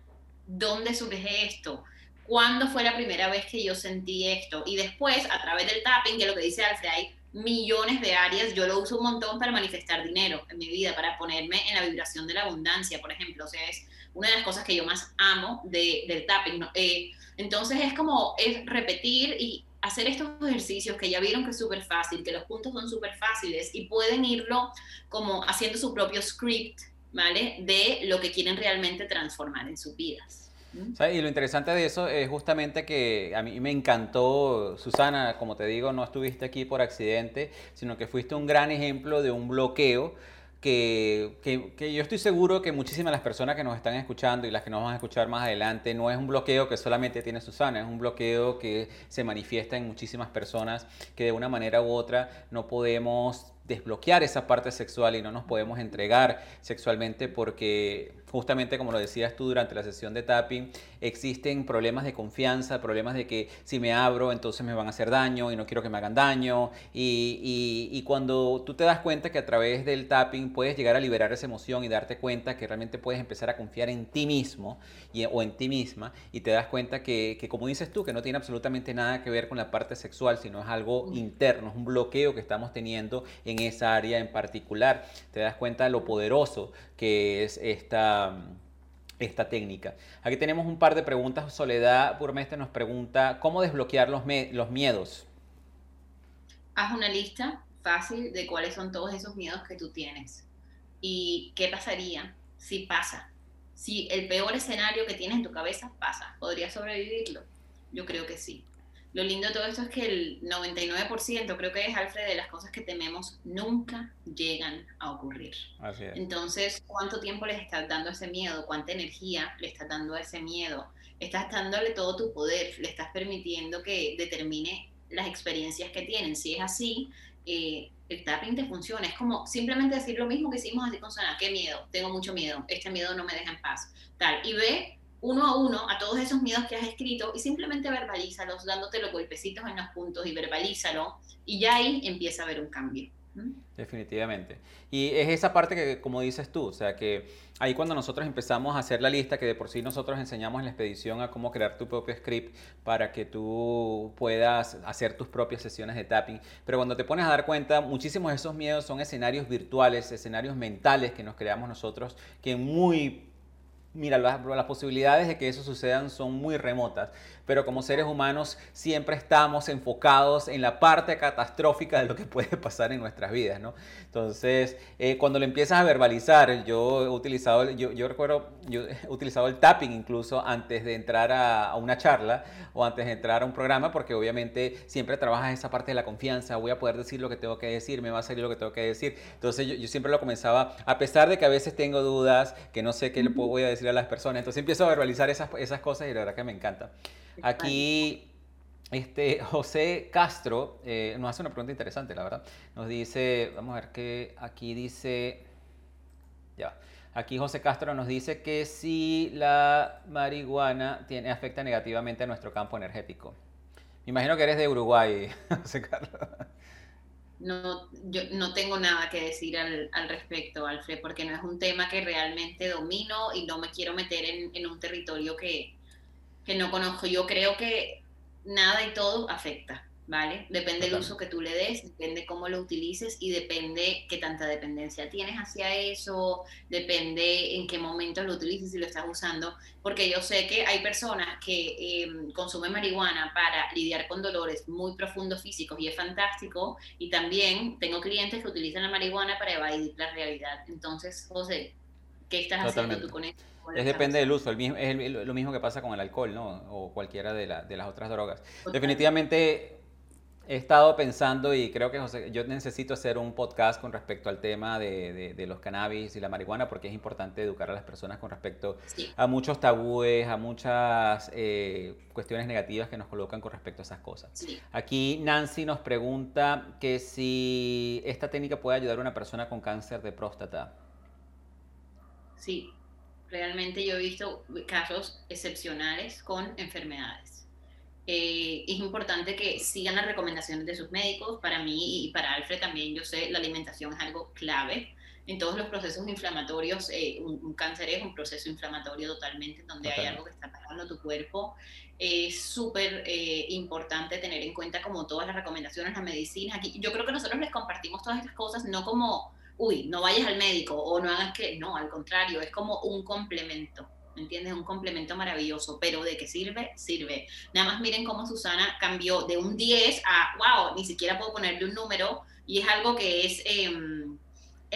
¿Dónde surge esto? ¿Cuándo fue la primera vez que yo sentí esto? Y después, a través del tapping, que lo que dice Alfred, millones de áreas. Yo lo uso un montón para manifestar dinero en mi vida, para ponerme en la vibración de la abundancia, por ejemplo. O sea, es una de las cosas que yo más amo de, del tapping. Eh, entonces es como es repetir y hacer estos ejercicios que ya vieron que es súper fácil, que los puntos son súper fáciles y pueden irlo como haciendo su propio script, ¿vale? De lo que quieren realmente transformar en sus vidas. Y lo interesante de eso es justamente que a mí me encantó, Susana, como te digo, no estuviste aquí por accidente, sino que fuiste un gran ejemplo de un bloqueo que, que, yo estoy seguro que muchísimas de las personas que nos están escuchando y las que nos van a escuchar más adelante, no es un bloqueo que solamente tiene Susana, es un bloqueo que se manifiesta en muchísimas personas que de una manera u otra no podemos desbloquear esa parte sexual y no nos podemos entregar sexualmente porque justamente como lo decías tú durante la sesión de tapping, existen problemas de confianza, problemas de que si me abro entonces me van a hacer daño y no quiero que me hagan daño. Y, y, cuando tú te das cuenta que a través del tapping puedes llegar a liberar esa emoción y darte cuenta que realmente puedes empezar a confiar en ti mismo y, o en ti misma y te das cuenta que, que, como dices tú, que no tiene absolutamente nada que ver con la parte sexual, sino es algo interno, es un bloqueo que estamos teniendo en esa área en particular. Te das cuenta de lo poderoso que es esta, esta técnica. Aquí tenemos un par de preguntas. Soledad Burmeste nos pregunta, ¿cómo desbloquear los, los miedos? Haz una lista fácil de cuáles son todos esos miedos que tú tienes. ¿Y qué pasaría si pasa? Si el peor escenario que tienes en tu cabeza pasa, ¿podrías sobrevivirlo? Yo creo que sí. Lo lindo de todo esto es que el 99%, creo que es Alfred, de las cosas que tememos nunca llegan a ocurrir. Entonces, ¿cuánto tiempo les estás dando a ese miedo? ¿Cuánta energía le estás dando a ese miedo? Estás dándole todo tu poder, le estás permitiendo que determine las experiencias que tienen. Si es así, eh, el tapping te funciona. Es como simplemente decir lo mismo que hicimos así con Sana. ¿Qué miedo? Tengo mucho miedo. Este miedo no me deja en paz. Tal. Y ve uno a uno a todos esos miedos que has escrito y simplemente verbalízalos, dándote los golpecitos en los puntos y verbalízalo y ya ahí empieza a haber un cambio. Definitivamente. Y es esa parte que, como dices tú, o sea, que ahí cuando nosotros empezamos a hacer la lista, que de por sí nosotros enseñamos en la expedición a cómo crear tu propio script para que tú puedas hacer tus propias sesiones de tapping, pero cuando te pones a dar cuenta, muchísimos de esos miedos son escenarios virtuales, escenarios mentales que nos creamos nosotros, que muy mira, las, posibilidades de que eso sucedan son muy remotas pero como seres humanos siempre estamos enfocados en la parte catastrófica de lo que puede pasar en nuestras vidas, ¿no? Entonces, eh, cuando lo empiezas a verbalizar, yo he utilizado, yo, yo, recuerdo, yo he utilizado el tapping incluso antes de entrar a, una charla o antes de entrar a un programa, porque obviamente siempre trabajas esa parte de la confianza, voy a poder decir lo que tengo que decir, me va a salir lo que tengo que decir. Entonces, yo, yo siempre lo comenzaba, a pesar de que a veces tengo dudas, que no sé qué le puedo, voy a decir a las personas, entonces empiezo a verbalizar esas, esas cosas y la verdad que me encanta. Aquí este, José Castro eh, nos hace una pregunta interesante, la verdad. Nos dice, vamos a ver qué aquí dice, ya, aquí José Castro nos dice que si la marihuana tiene, afecta negativamente a nuestro campo energético. Me imagino que eres de Uruguay, José Carlos. No, yo no tengo nada que decir al, respecto, Alfred, porque no es un tema que realmente domino y no me quiero meter en un territorio que, que no conozco. Yo creo que nada y todo afecta. ¿vale? Depende del uso que tú le des, depende cómo lo utilices y depende qué tanta dependencia tienes hacia eso, depende en qué momento lo utilices y lo estás usando, porque yo sé que hay personas que em, consumen marihuana para lidiar con dolores muy profundos físicos y es fantástico, y también tengo clientes que utilizan la marihuana para evadir la realidad. Entonces, José, ¿qué estás haciendo tú con esto? Es depende del uso, es lo mismo que pasa con el alcohol, ¿no? O cualquiera de, de las otras drogas. Definitivamente He estado pensando y creo que José, yo necesito hacer un podcast con respecto al tema de, de, los cannabis y la marihuana porque es importante educar a las personas con respecto a muchos tabúes, a muchas eh, cuestiones negativas que nos colocan con respecto a esas cosas. Aquí Nancy nos pregunta que si esta técnica puede ayudar a una persona con cáncer de próstata. Sí, realmente yo he visto casos excepcionales con enfermedades eh, es importante que sigan las recomendaciones de sus médicos. Para mí y para Alfred también, yo sé, la alimentación es algo clave. En todos los procesos inflamatorios, eh, un, cáncer es un proceso inflamatorio totalmente, donde hay algo que está pasando tu cuerpo. Es súper eh, importante tener en cuenta como todas las recomendaciones, las medicinas. Aquí, yo creo que nosotros les compartimos todas estas cosas, no como, uy, no vayas al médico o no hagas que, no, al contrario, es como un complemento. ¿me entiendes? Un complemento maravilloso, pero de qué sirve, sirve. Nada más miren cómo Susana cambió de un 10 a, wow, ni siquiera puedo ponerle un número y es algo que es... Em,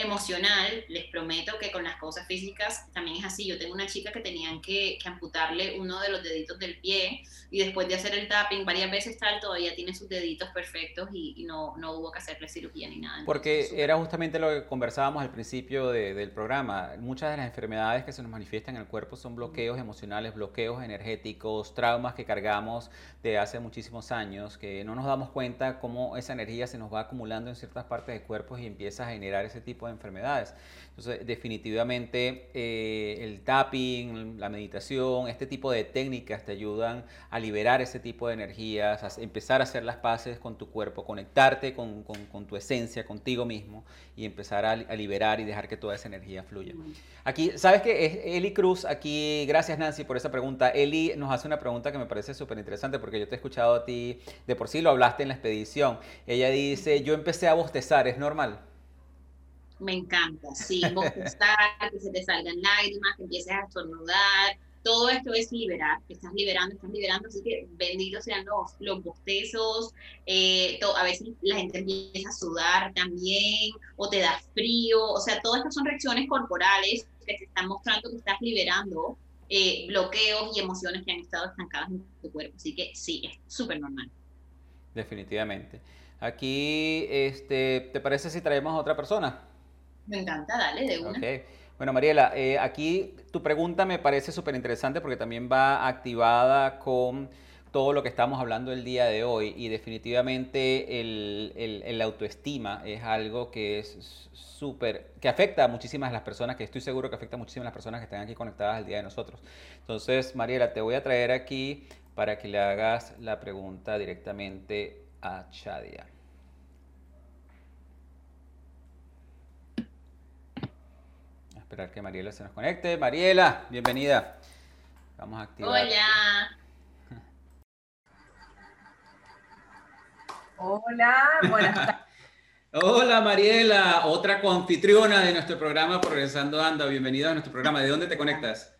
emocional, les prometo que con las cosas físicas también es así. Yo tengo una chica que tenían que, amputarle uno de los deditos del pie y después de hacer el tapping varias veces tal, todavía tiene sus deditos perfectos y, no, no, hubo que hacerle cirugía ni nada. Porque era justamente lo que conversábamos al principio del programa. Muchas de las enfermedades que se nos manifiestan en el cuerpo son bloqueos emocionales, bloqueos energéticos, traumas que cargamos de hace muchísimos años, que no nos damos cuenta cómo esa energía se nos va acumulando en ciertas partes del cuerpo y empieza a generar ese tipo de enfermedades. Entonces, definitivamente eh, el tapping, la meditación, este tipo de técnicas te ayudan a liberar ese tipo de energías, a empezar a hacer las paces con tu cuerpo, conectarte con, con, tu esencia, contigo mismo y empezar a, liberar y dejar que toda esa energía fluya. Aquí, ¿sabes qué? Es Eli Cruz, aquí, gracias Nancy por esa pregunta. Eli nos hace una pregunta que me parece súper interesante porque yo te he escuchado a ti, de por sí lo hablaste en la expedición. Ella dice, yo empecé a bostezar, ¿es normal? Me encanta, sí, bostezar, que se te salgan lágrimas, que empieces a estornudar, todo esto es liberar, estás liberando, estás liberando, así que benditos sean los, los bostezos, eh, a veces la gente empieza a sudar también, o te da frío, o sea, todas estas son reacciones corporales que te están mostrando que estás liberando eh, bloqueos y emociones que han estado estancadas en tu cuerpo, así que sí, es súper normal. Definitivamente. Aquí, este, ¿te parece si traemos a otra persona? Me encanta, dale, de una. Bueno, Mariela, eh, aquí tu pregunta me parece súper interesante porque también va activada con todo lo que estamos hablando el día de hoy y definitivamente el, el, autoestima es algo que es súper, que afecta a muchísimas de las personas, que estoy seguro que afecta a muchísimas de las personas que están aquí conectadas al día de nosotros. Entonces, Mariela, te voy a traer aquí para que le hagas la pregunta directamente a Chadia. Esperar que Mariela se nos conecte. Mariela, bienvenida. Vamos a activar. Hola. Hola, buenas tardes. Hola Mariela, otra confitriona de nuestro programa Progresando Anda. Bienvenida a nuestro programa. ¿De dónde te conectas?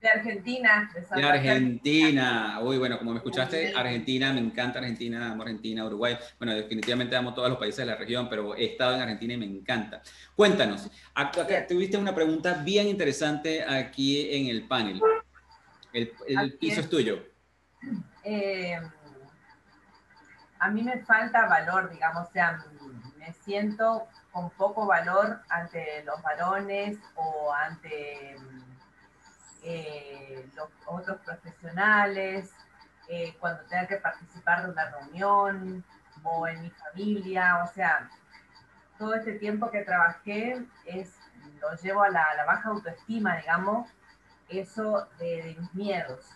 De Argentina. De, Argentina. Uy, bueno, como me escuchaste, Argentina, me encanta Argentina, amo Argentina, Uruguay. Bueno, definitivamente amo todos los países de la región, pero he estado en Argentina y me encanta. Cuéntanos, acá, tuviste una pregunta bien interesante aquí en el panel. El, piso es tuyo. Eh, a mí me falta valor, digamos, o sea, me siento con poco valor ante los varones o ante eh, los otros profesionales, eh, cuando tenga que participar de una reunión o en mi familia, o sea, todo este tiempo que trabajé es, lo llevo a la, baja autoestima, digamos, eso de, mis miedos.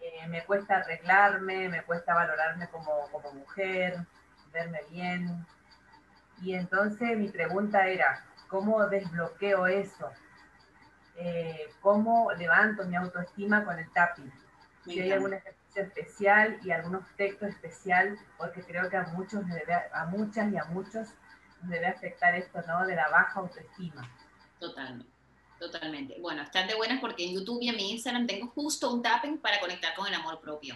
Eh, me cuesta arreglarme, me cuesta valorarme como, como mujer, verme bien. Y entonces mi pregunta era, ¿cómo desbloqueo eso? Eh, cómo levanto mi autoestima con el tapping. Si hay algún ejercicio especial y algunos textos especial, porque creo que a muchos, debe, a muchas y a muchos nos debe afectar esto, ¿no? De la baja autoestima. Totalmente. Totalmente. Bueno, están de buenas porque en YouTube y en mi Instagram tengo justo un tapping para conectar con el amor propio.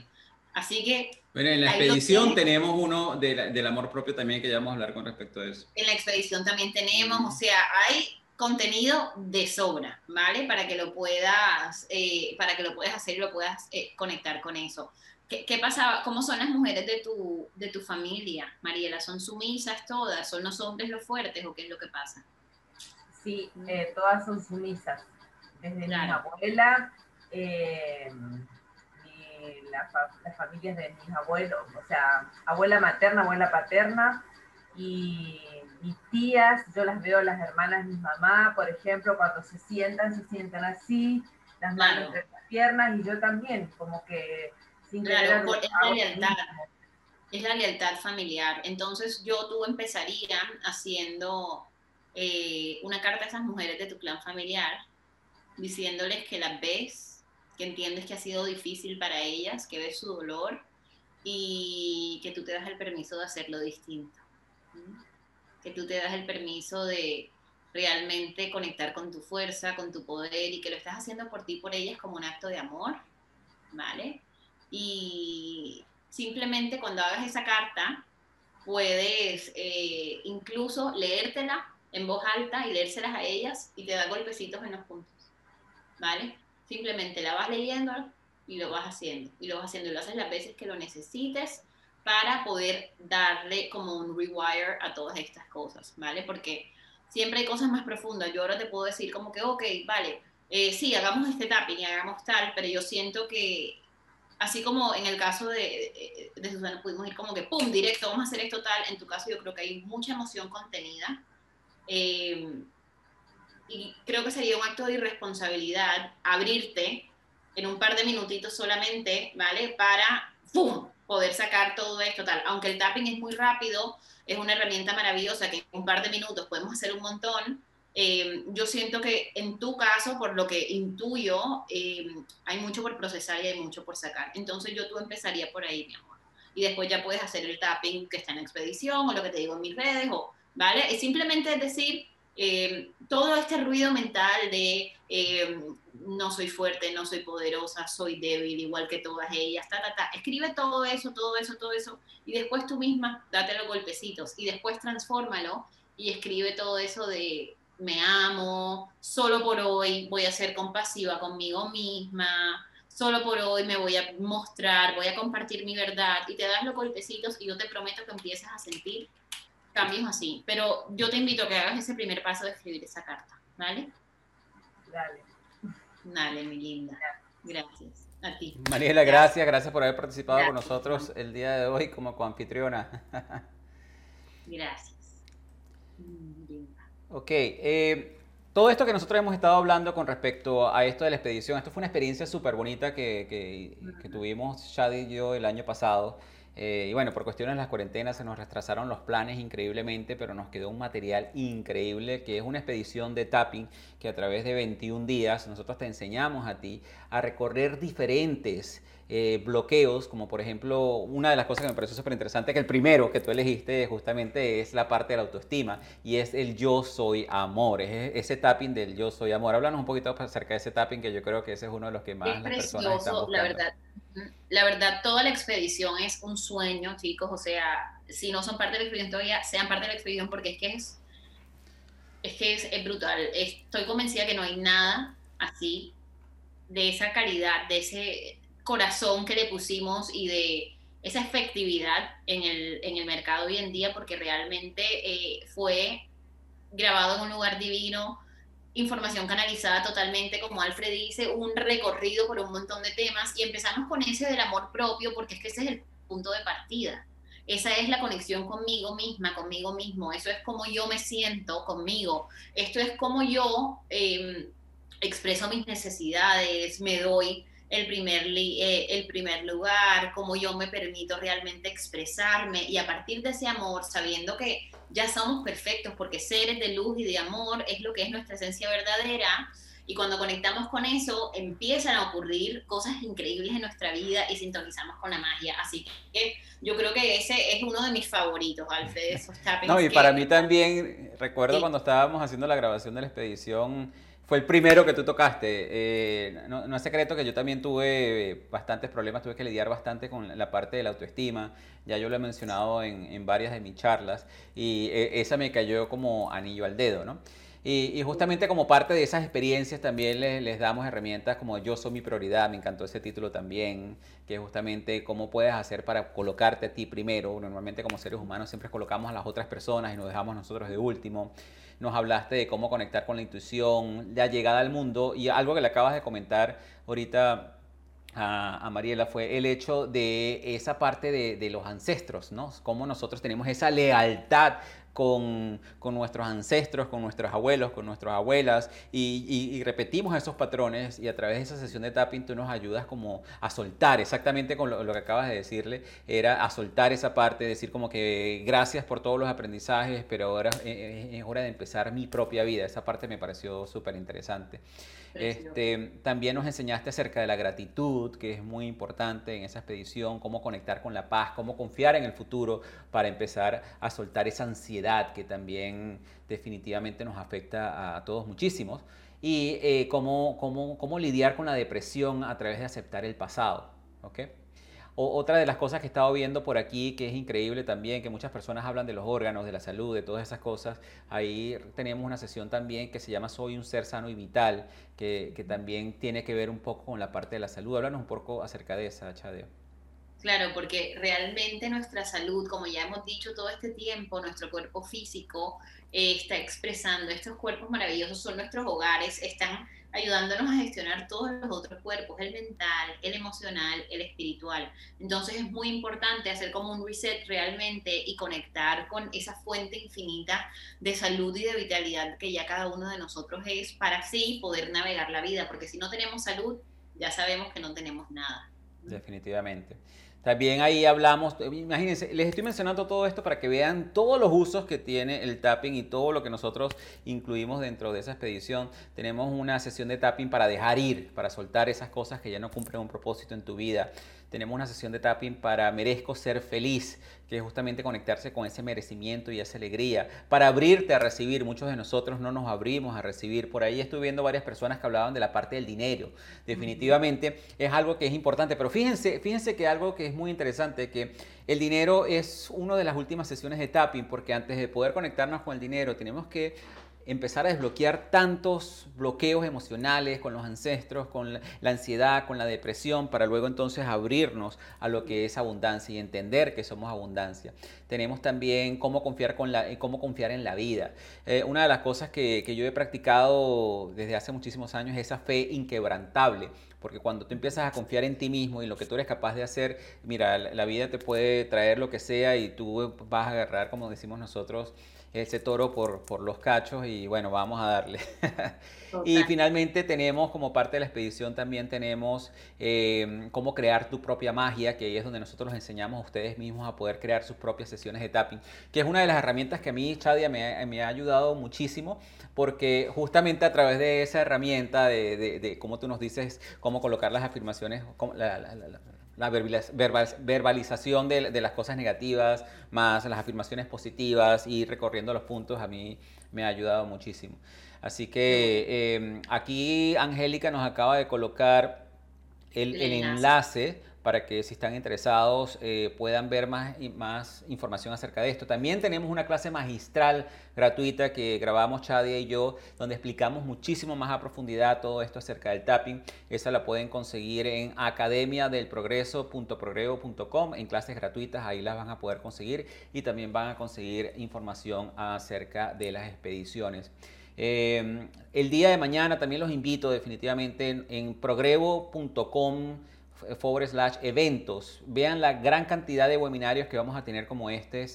Así que... Bueno, en la expedición tenemos uno del amor propio también que ya vamos a hablar con respecto a eso. En la expedición también tenemos, o sea, hay contenido de sobra, ¿vale? Para que lo puedas, eh, para que lo puedas hacer y lo puedas eh, conectar con eso. ¿Qué, ¿Qué, pasaba? ¿Cómo son las mujeres de tu, de tu familia, Mariela? ¿Son sumisas todas? ¿Son los hombres los fuertes o qué es lo que pasa? Sí, eh, todas son sumisas. Desde mi abuela, las familias de mis abuelos, o sea, abuela materna, abuela paterna, y mis tías, yo las veo, las hermanas de mi mamá, por ejemplo, cuando se sientan, se sientan así, las manos entre las piernas, y yo también, como que sin claro, es la lealtad. Es la lealtad familiar. Entonces yo tú empezaría haciendo eh, una carta a esas mujeres de tu clan familiar, diciéndoles que las ves, que entiendes que ha sido difícil para ellas, que ves su dolor y que tú te das el permiso de hacerlo distinto. Que tú te das el permiso de realmente conectar con tu fuerza, con tu poder y que lo estás haciendo por ti, por ellas como un acto de amor, ¿vale? Y simplemente cuando hagas esa carta, puedes eh, incluso leértela en voz alta y leérselas a ellas y te da golpecitos en los puntos. ¿Vale? Simplemente la vas leyendo y lo vas haciendo. Y lo vas haciendo y lo haces las veces que lo necesites para poder darle como un rewire a todas estas cosas, ¿vale? Porque siempre hay cosas más profundas. Yo ahora te puedo decir como que, ok, vale, eh, sí, hagamos este tapping y hagamos tal, pero yo siento que, así como en el caso de, de Susana, pudimos ir como que, ¡pum!, directo, vamos a hacer esto tal. En tu caso yo creo que hay mucha emoción contenida eh, y creo que sería un acto de irresponsabilidad abrirte en un par de minutitos solamente, ¿vale? Para ¡pum! Poder sacar todo esto tal. Aunque el tapping es muy rápido, es una herramienta maravillosa que en un par de minutos podemos hacer un montón. Eh, yo siento que en tu caso, por lo que intuyo, eh, hay mucho por procesar y hay mucho por sacar. Entonces yo tú empezaría por ahí, mi amor. Y después ya puedes hacer el tapping que está en expedición o lo que te digo en mis redes o ¿vale? Es simplemente decir, eh, todo este ruido mental de no soy fuerte, no soy poderosa, soy débil, igual que todas ellas, ta, ta, ta. Escribe todo eso, todo eso, todo eso, y después tú misma date los golpecitos, y después transfórmalo y escribe todo eso de me amo, solo por hoy voy a ser compasiva conmigo misma, solo por hoy me voy a mostrar, voy a compartir mi verdad, y te das los golpecitos y yo te prometo que empiezas a sentir cambios así. Pero yo te invito a que hagas ese primer paso de escribir esa carta, ¿vale? Dale. Dale, mi linda. Gracias. A ti. Mariela, gracias, gracias por haber participado con nosotros el día de hoy como coanfitriona. gracias. Ok, eh, todo esto que nosotros hemos estado hablando con respecto a esto de la expedición, esto fue una experiencia súper bonita que, que, que, tuvimos Shadi y yo el año pasado. Eh, y bueno, por cuestiones de las cuarentenas se nos retrasaron los planes increíblemente, pero nos quedó un material increíble que es una expedición de tapping que a través de 21 días nosotros te enseñamos a ti a recorrer diferentes eh, bloqueos, como por ejemplo, una de las cosas que me pareció súper interesante, que el primero que tú elegiste justamente es la parte de la autoestima y es el yo soy amor, es ese tapping del yo soy amor. Háblanos un poquito acerca de ese tapping, que yo creo que ese es uno de los que más las personas están buscando. La verdad la verdad, toda la expedición es un sueño, chicos. O sea, si no son parte de la expedición todavía, sean parte de la expedición porque es que es, es que es, brutal. Estoy convencida que no hay nada así de esa calidad, de ese corazón que le pusimos y de esa efectividad en el, en el mercado hoy en día, porque realmente eh, fue grabado en un lugar divino, información canalizada totalmente, como Alfred dice, un recorrido por un montón de temas y empezamos con ese del amor propio, porque es que ese es el punto de partida. Esa es la conexión conmigo misma, conmigo mismo. Eso es como yo me siento conmigo. Esto es como yo em, expreso mis necesidades, me doy el primer, eh, el primer lugar, cómo yo me permito realmente expresarme y a partir de ese amor, sabiendo que ya somos perfectos porque seres de luz y de amor es lo que es nuestra esencia verdadera, Y cuando conectamos con eso, empiezan a ocurrir cosas increíbles en nuestra vida y sintonizamos con la magia. Así que yo creo que ese es uno de mis favoritos, Alfred, esos No, y para mí también, recuerdo cuando estábamos haciendo la grabación de la expedición, fue el primero que tú tocaste. Eh, no, es secreto que yo también tuve bastantes problemas, tuve que lidiar bastante con la parte de la autoestima. Ya yo lo he mencionado en, varias de mis charlas y eh, esa me cayó como anillo al dedo, ¿no? Y, justamente como parte de esas experiencias también les, damos herramientas como Yo soy mi prioridad, me encantó ese título también, que es justamente cómo puedes hacer para colocarte a ti primero. Normalmente como seres humanos siempre colocamos a las otras personas y nos dejamos nosotros de último. Nos hablaste de cómo conectar con la intuición, la llegada al mundo y algo que le acabas de comentar ahorita a, a, Mariela fue el hecho de esa parte de, de, los ancestros, ¿no? Cómo nosotros tenemos esa lealtad con, nuestros ancestros, con nuestros abuelos, con nuestras abuelas, y, repetimos esos patrones y a través de esa sesión de tapping tú nos ayudas como a soltar, exactamente con lo, que acabas de decirle, era a soltar esa parte, decir como que gracias por todos los aprendizajes, pero ahora es hora de empezar mi propia vida, esa parte me pareció súper interesante. Este, también nos enseñaste acerca de la gratitud, que es muy importante en esa expedición, cómo conectar con la paz, cómo confiar en el futuro para empezar a soltar esa ansiedad que también definitivamente nos afecta a todos muchísimos, y eh, cómo, cómo, cómo lidiar con la depresión a través de aceptar el pasado. ¿okay? Otra de las cosas que he estado viendo por aquí, que es increíble también, que muchas personas hablan de los órganos, de la salud, de todas esas cosas. Ahí tenemos una sesión también que se llama Soy un ser sano y vital, que, también tiene que ver un poco con la parte de la salud. Háblanos un poco acerca de esa, Chadeo. Claro, porque realmente nuestra salud, como ya hemos dicho todo este tiempo, nuestro cuerpo físico eh, está expresando, estos cuerpos maravillosos son nuestros hogares, están ayudándonos a gestionar todos los otros cuerpos, el mental, el emocional, el espiritual. Entonces es muy importante hacer como un reset realmente y conectar con esa fuente infinita de salud y de vitalidad que ya cada uno de nosotros es para así poder navegar la vida, porque si no tenemos salud, ya sabemos que no tenemos nada. Definitivamente. También ahí hablamos, imagínense, les estoy mencionando todo esto para que vean todos los usos que tiene el tapping y todo lo que nosotros incluimos dentro de esa expedición. Tenemos una sesión de tapping para dejar ir, para soltar esas cosas que ya no cumplen un propósito en tu vida tenemos una sesión de tapping para merezco ser feliz, que es justamente conectarse con ese merecimiento y esa alegría, para abrirte a recibir. Muchos de nosotros no nos abrimos a recibir. Por ahí estuve viendo varias personas que hablaban de la parte del dinero. Definitivamente es algo que es importante, pero fíjense, fíjense que algo que es muy interesante, que el dinero es una de las últimas sesiones de tapping, porque antes de poder conectarnos con el dinero tenemos que empezar a desbloquear tantos bloqueos emocionales con los ancestros, con la, ansiedad, con la depresión, para luego entonces abrirnos a lo que es abundancia y entender que somos abundancia. Tenemos también cómo confiar, con la, cómo confiar en la vida. Eh, una de las cosas que, yo he practicado desde hace muchísimos años es esa fe inquebrantable. Porque cuando tú empiezas a confiar en ti mismo y lo que tú eres capaz de hacer, mira, la vida te puede traer lo que sea y tú vas a agarrar, como decimos nosotros, ese toro por, por los cachos y bueno, vamos a darle. y finalmente tenemos como parte de la expedición también tenemos em, cómo crear tu propia magia, que ahí es donde nosotros les enseñamos a ustedes mismos a poder crear sus propias sesiones de tapping, que es una de las herramientas que a mí, Chadia, me, me ha ayudado muchísimo, porque justamente a través de esa herramienta de, de, de cómo tú nos dices cómo colocar las afirmaciones, la, la, la, la verbalización de, las cosas negativas, más las afirmaciones positivas y recorriendo los puntos, a mí me ha ayudado muchísimo. Así que em, aquí Angélica nos acaba de colocar el, enlace para que si están interesados eh, puedan ver más, más información acerca de esto. También tenemos una clase magistral gratuita que grabamos Chadia y yo, donde explicamos muchísimo más a profundidad todo esto acerca del tapping. Esa la pueden conseguir en academiadelprogreso.progreso.com en clases gratuitas, ahí las van a poder conseguir y también van a conseguir información acerca de las expediciones. Eh, el día de mañana también los invito definitivamente en, en progrevo.com forward slash eventos. Vean la gran cantidad de webinarios que vamos a tener como este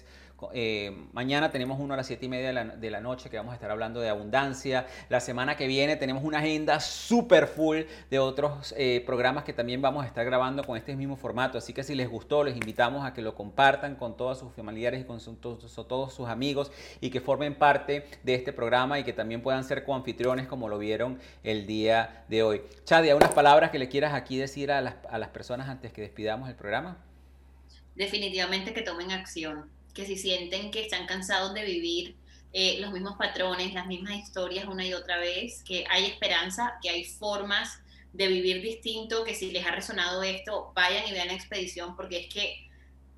Eh, mañana tenemos uno a las 7 y media de la, noche que vamos a estar hablando de abundancia. La semana que viene tenemos una agenda súper full de otros eh, programas que también vamos a estar grabando con este mismo formato. Así que si les gustó, les invitamos a que lo compartan con todos sus familiares y con todos sus amigos y que formen parte de este programa y que también puedan ser coanfitriones como lo vieron el día de hoy. Chadia, unas palabras que le quieras aquí decir a las, a las personas antes que despidamos el programa. Definitivamente que tomen acción que si sienten que están cansados de vivir eh, los mismos patrones, las mismas historias una y otra vez, que hay esperanza, que hay formas de vivir distinto, que si les ha resonado esto, vayan y vean la expedición, porque es que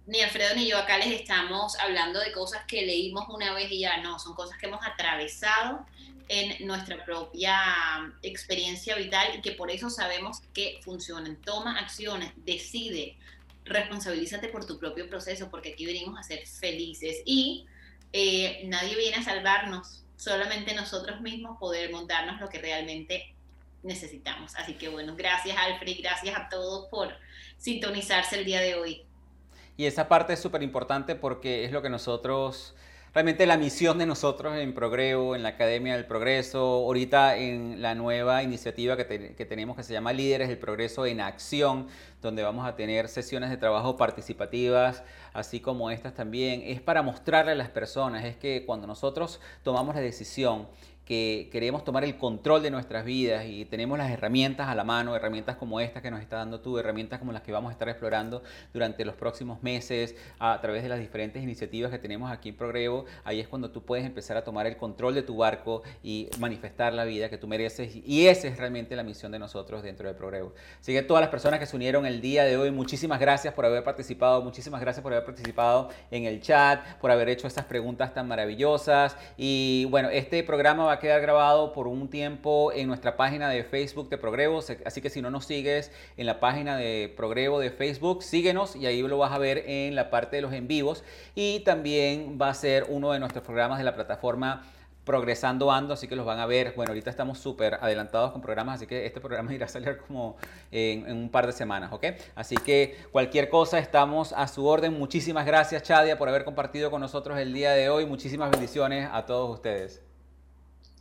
ni Alfredo ni yo acá les estamos hablando de cosas que leímos una vez y ya no, son cosas que hemos atravesado en nuestra propia experiencia vital y que por eso sabemos que funcionan. Toma acciones, decide, responsabilízate por tu propio proceso, porque aquí venimos a ser felices y eh, nadie viene a salvarnos, solamente nosotros mismos poder montarnos lo que realmente necesitamos. Así que bueno, gracias Alfred, gracias a todos por sintonizarse el día de hoy. Y esa parte es súper importante porque es lo que nosotros realmente la misión de nosotros en Progreso, en la Academia del Progreso, ahorita en la nueva iniciativa que, tenemos que se llama Líderes del Progreso en Acción, donde vamos a tener sesiones de trabajo participativas, así como estas también, es para mostrarle a las personas, es que cuando nosotros tomamos la decisión que queremos tomar el control de nuestras vidas y tenemos las herramientas a la mano, herramientas como estas que nos está dando tú, herramientas como las que vamos a estar explorando durante los próximos meses a través de las diferentes iniciativas que tenemos aquí en Progreso, ahí es cuando tú puedes empezar a tomar el control de tu barco y manifestar la vida que tú mereces. Y esa es realmente la misión de nosotros dentro de Progreso. Así que todas las personas que se unieron el día de hoy, muchísimas gracias por haber participado, muchísimas gracias por haber participado en el chat, por haber hecho estas preguntas tan maravillosas. Y bueno, este programa va a quedar grabado por un tiempo en nuestra página de Facebook de Progrevo, así que si no nos sigues en la página de Progrevo de Facebook, síguenos y ahí lo vas a ver en la parte de los en vivos y también va a ser uno de nuestros programas de la plataforma progresando ando, así que los van a ver. Bueno, ahorita estamos súper adelantados con programas, así que este programa irá a salir como en, en, un par de semanas, ¿ok? Así que cualquier cosa, estamos a su orden. Muchísimas gracias, Chadia, por haber compartido con nosotros el día de hoy. Muchísimas bendiciones a todos ustedes.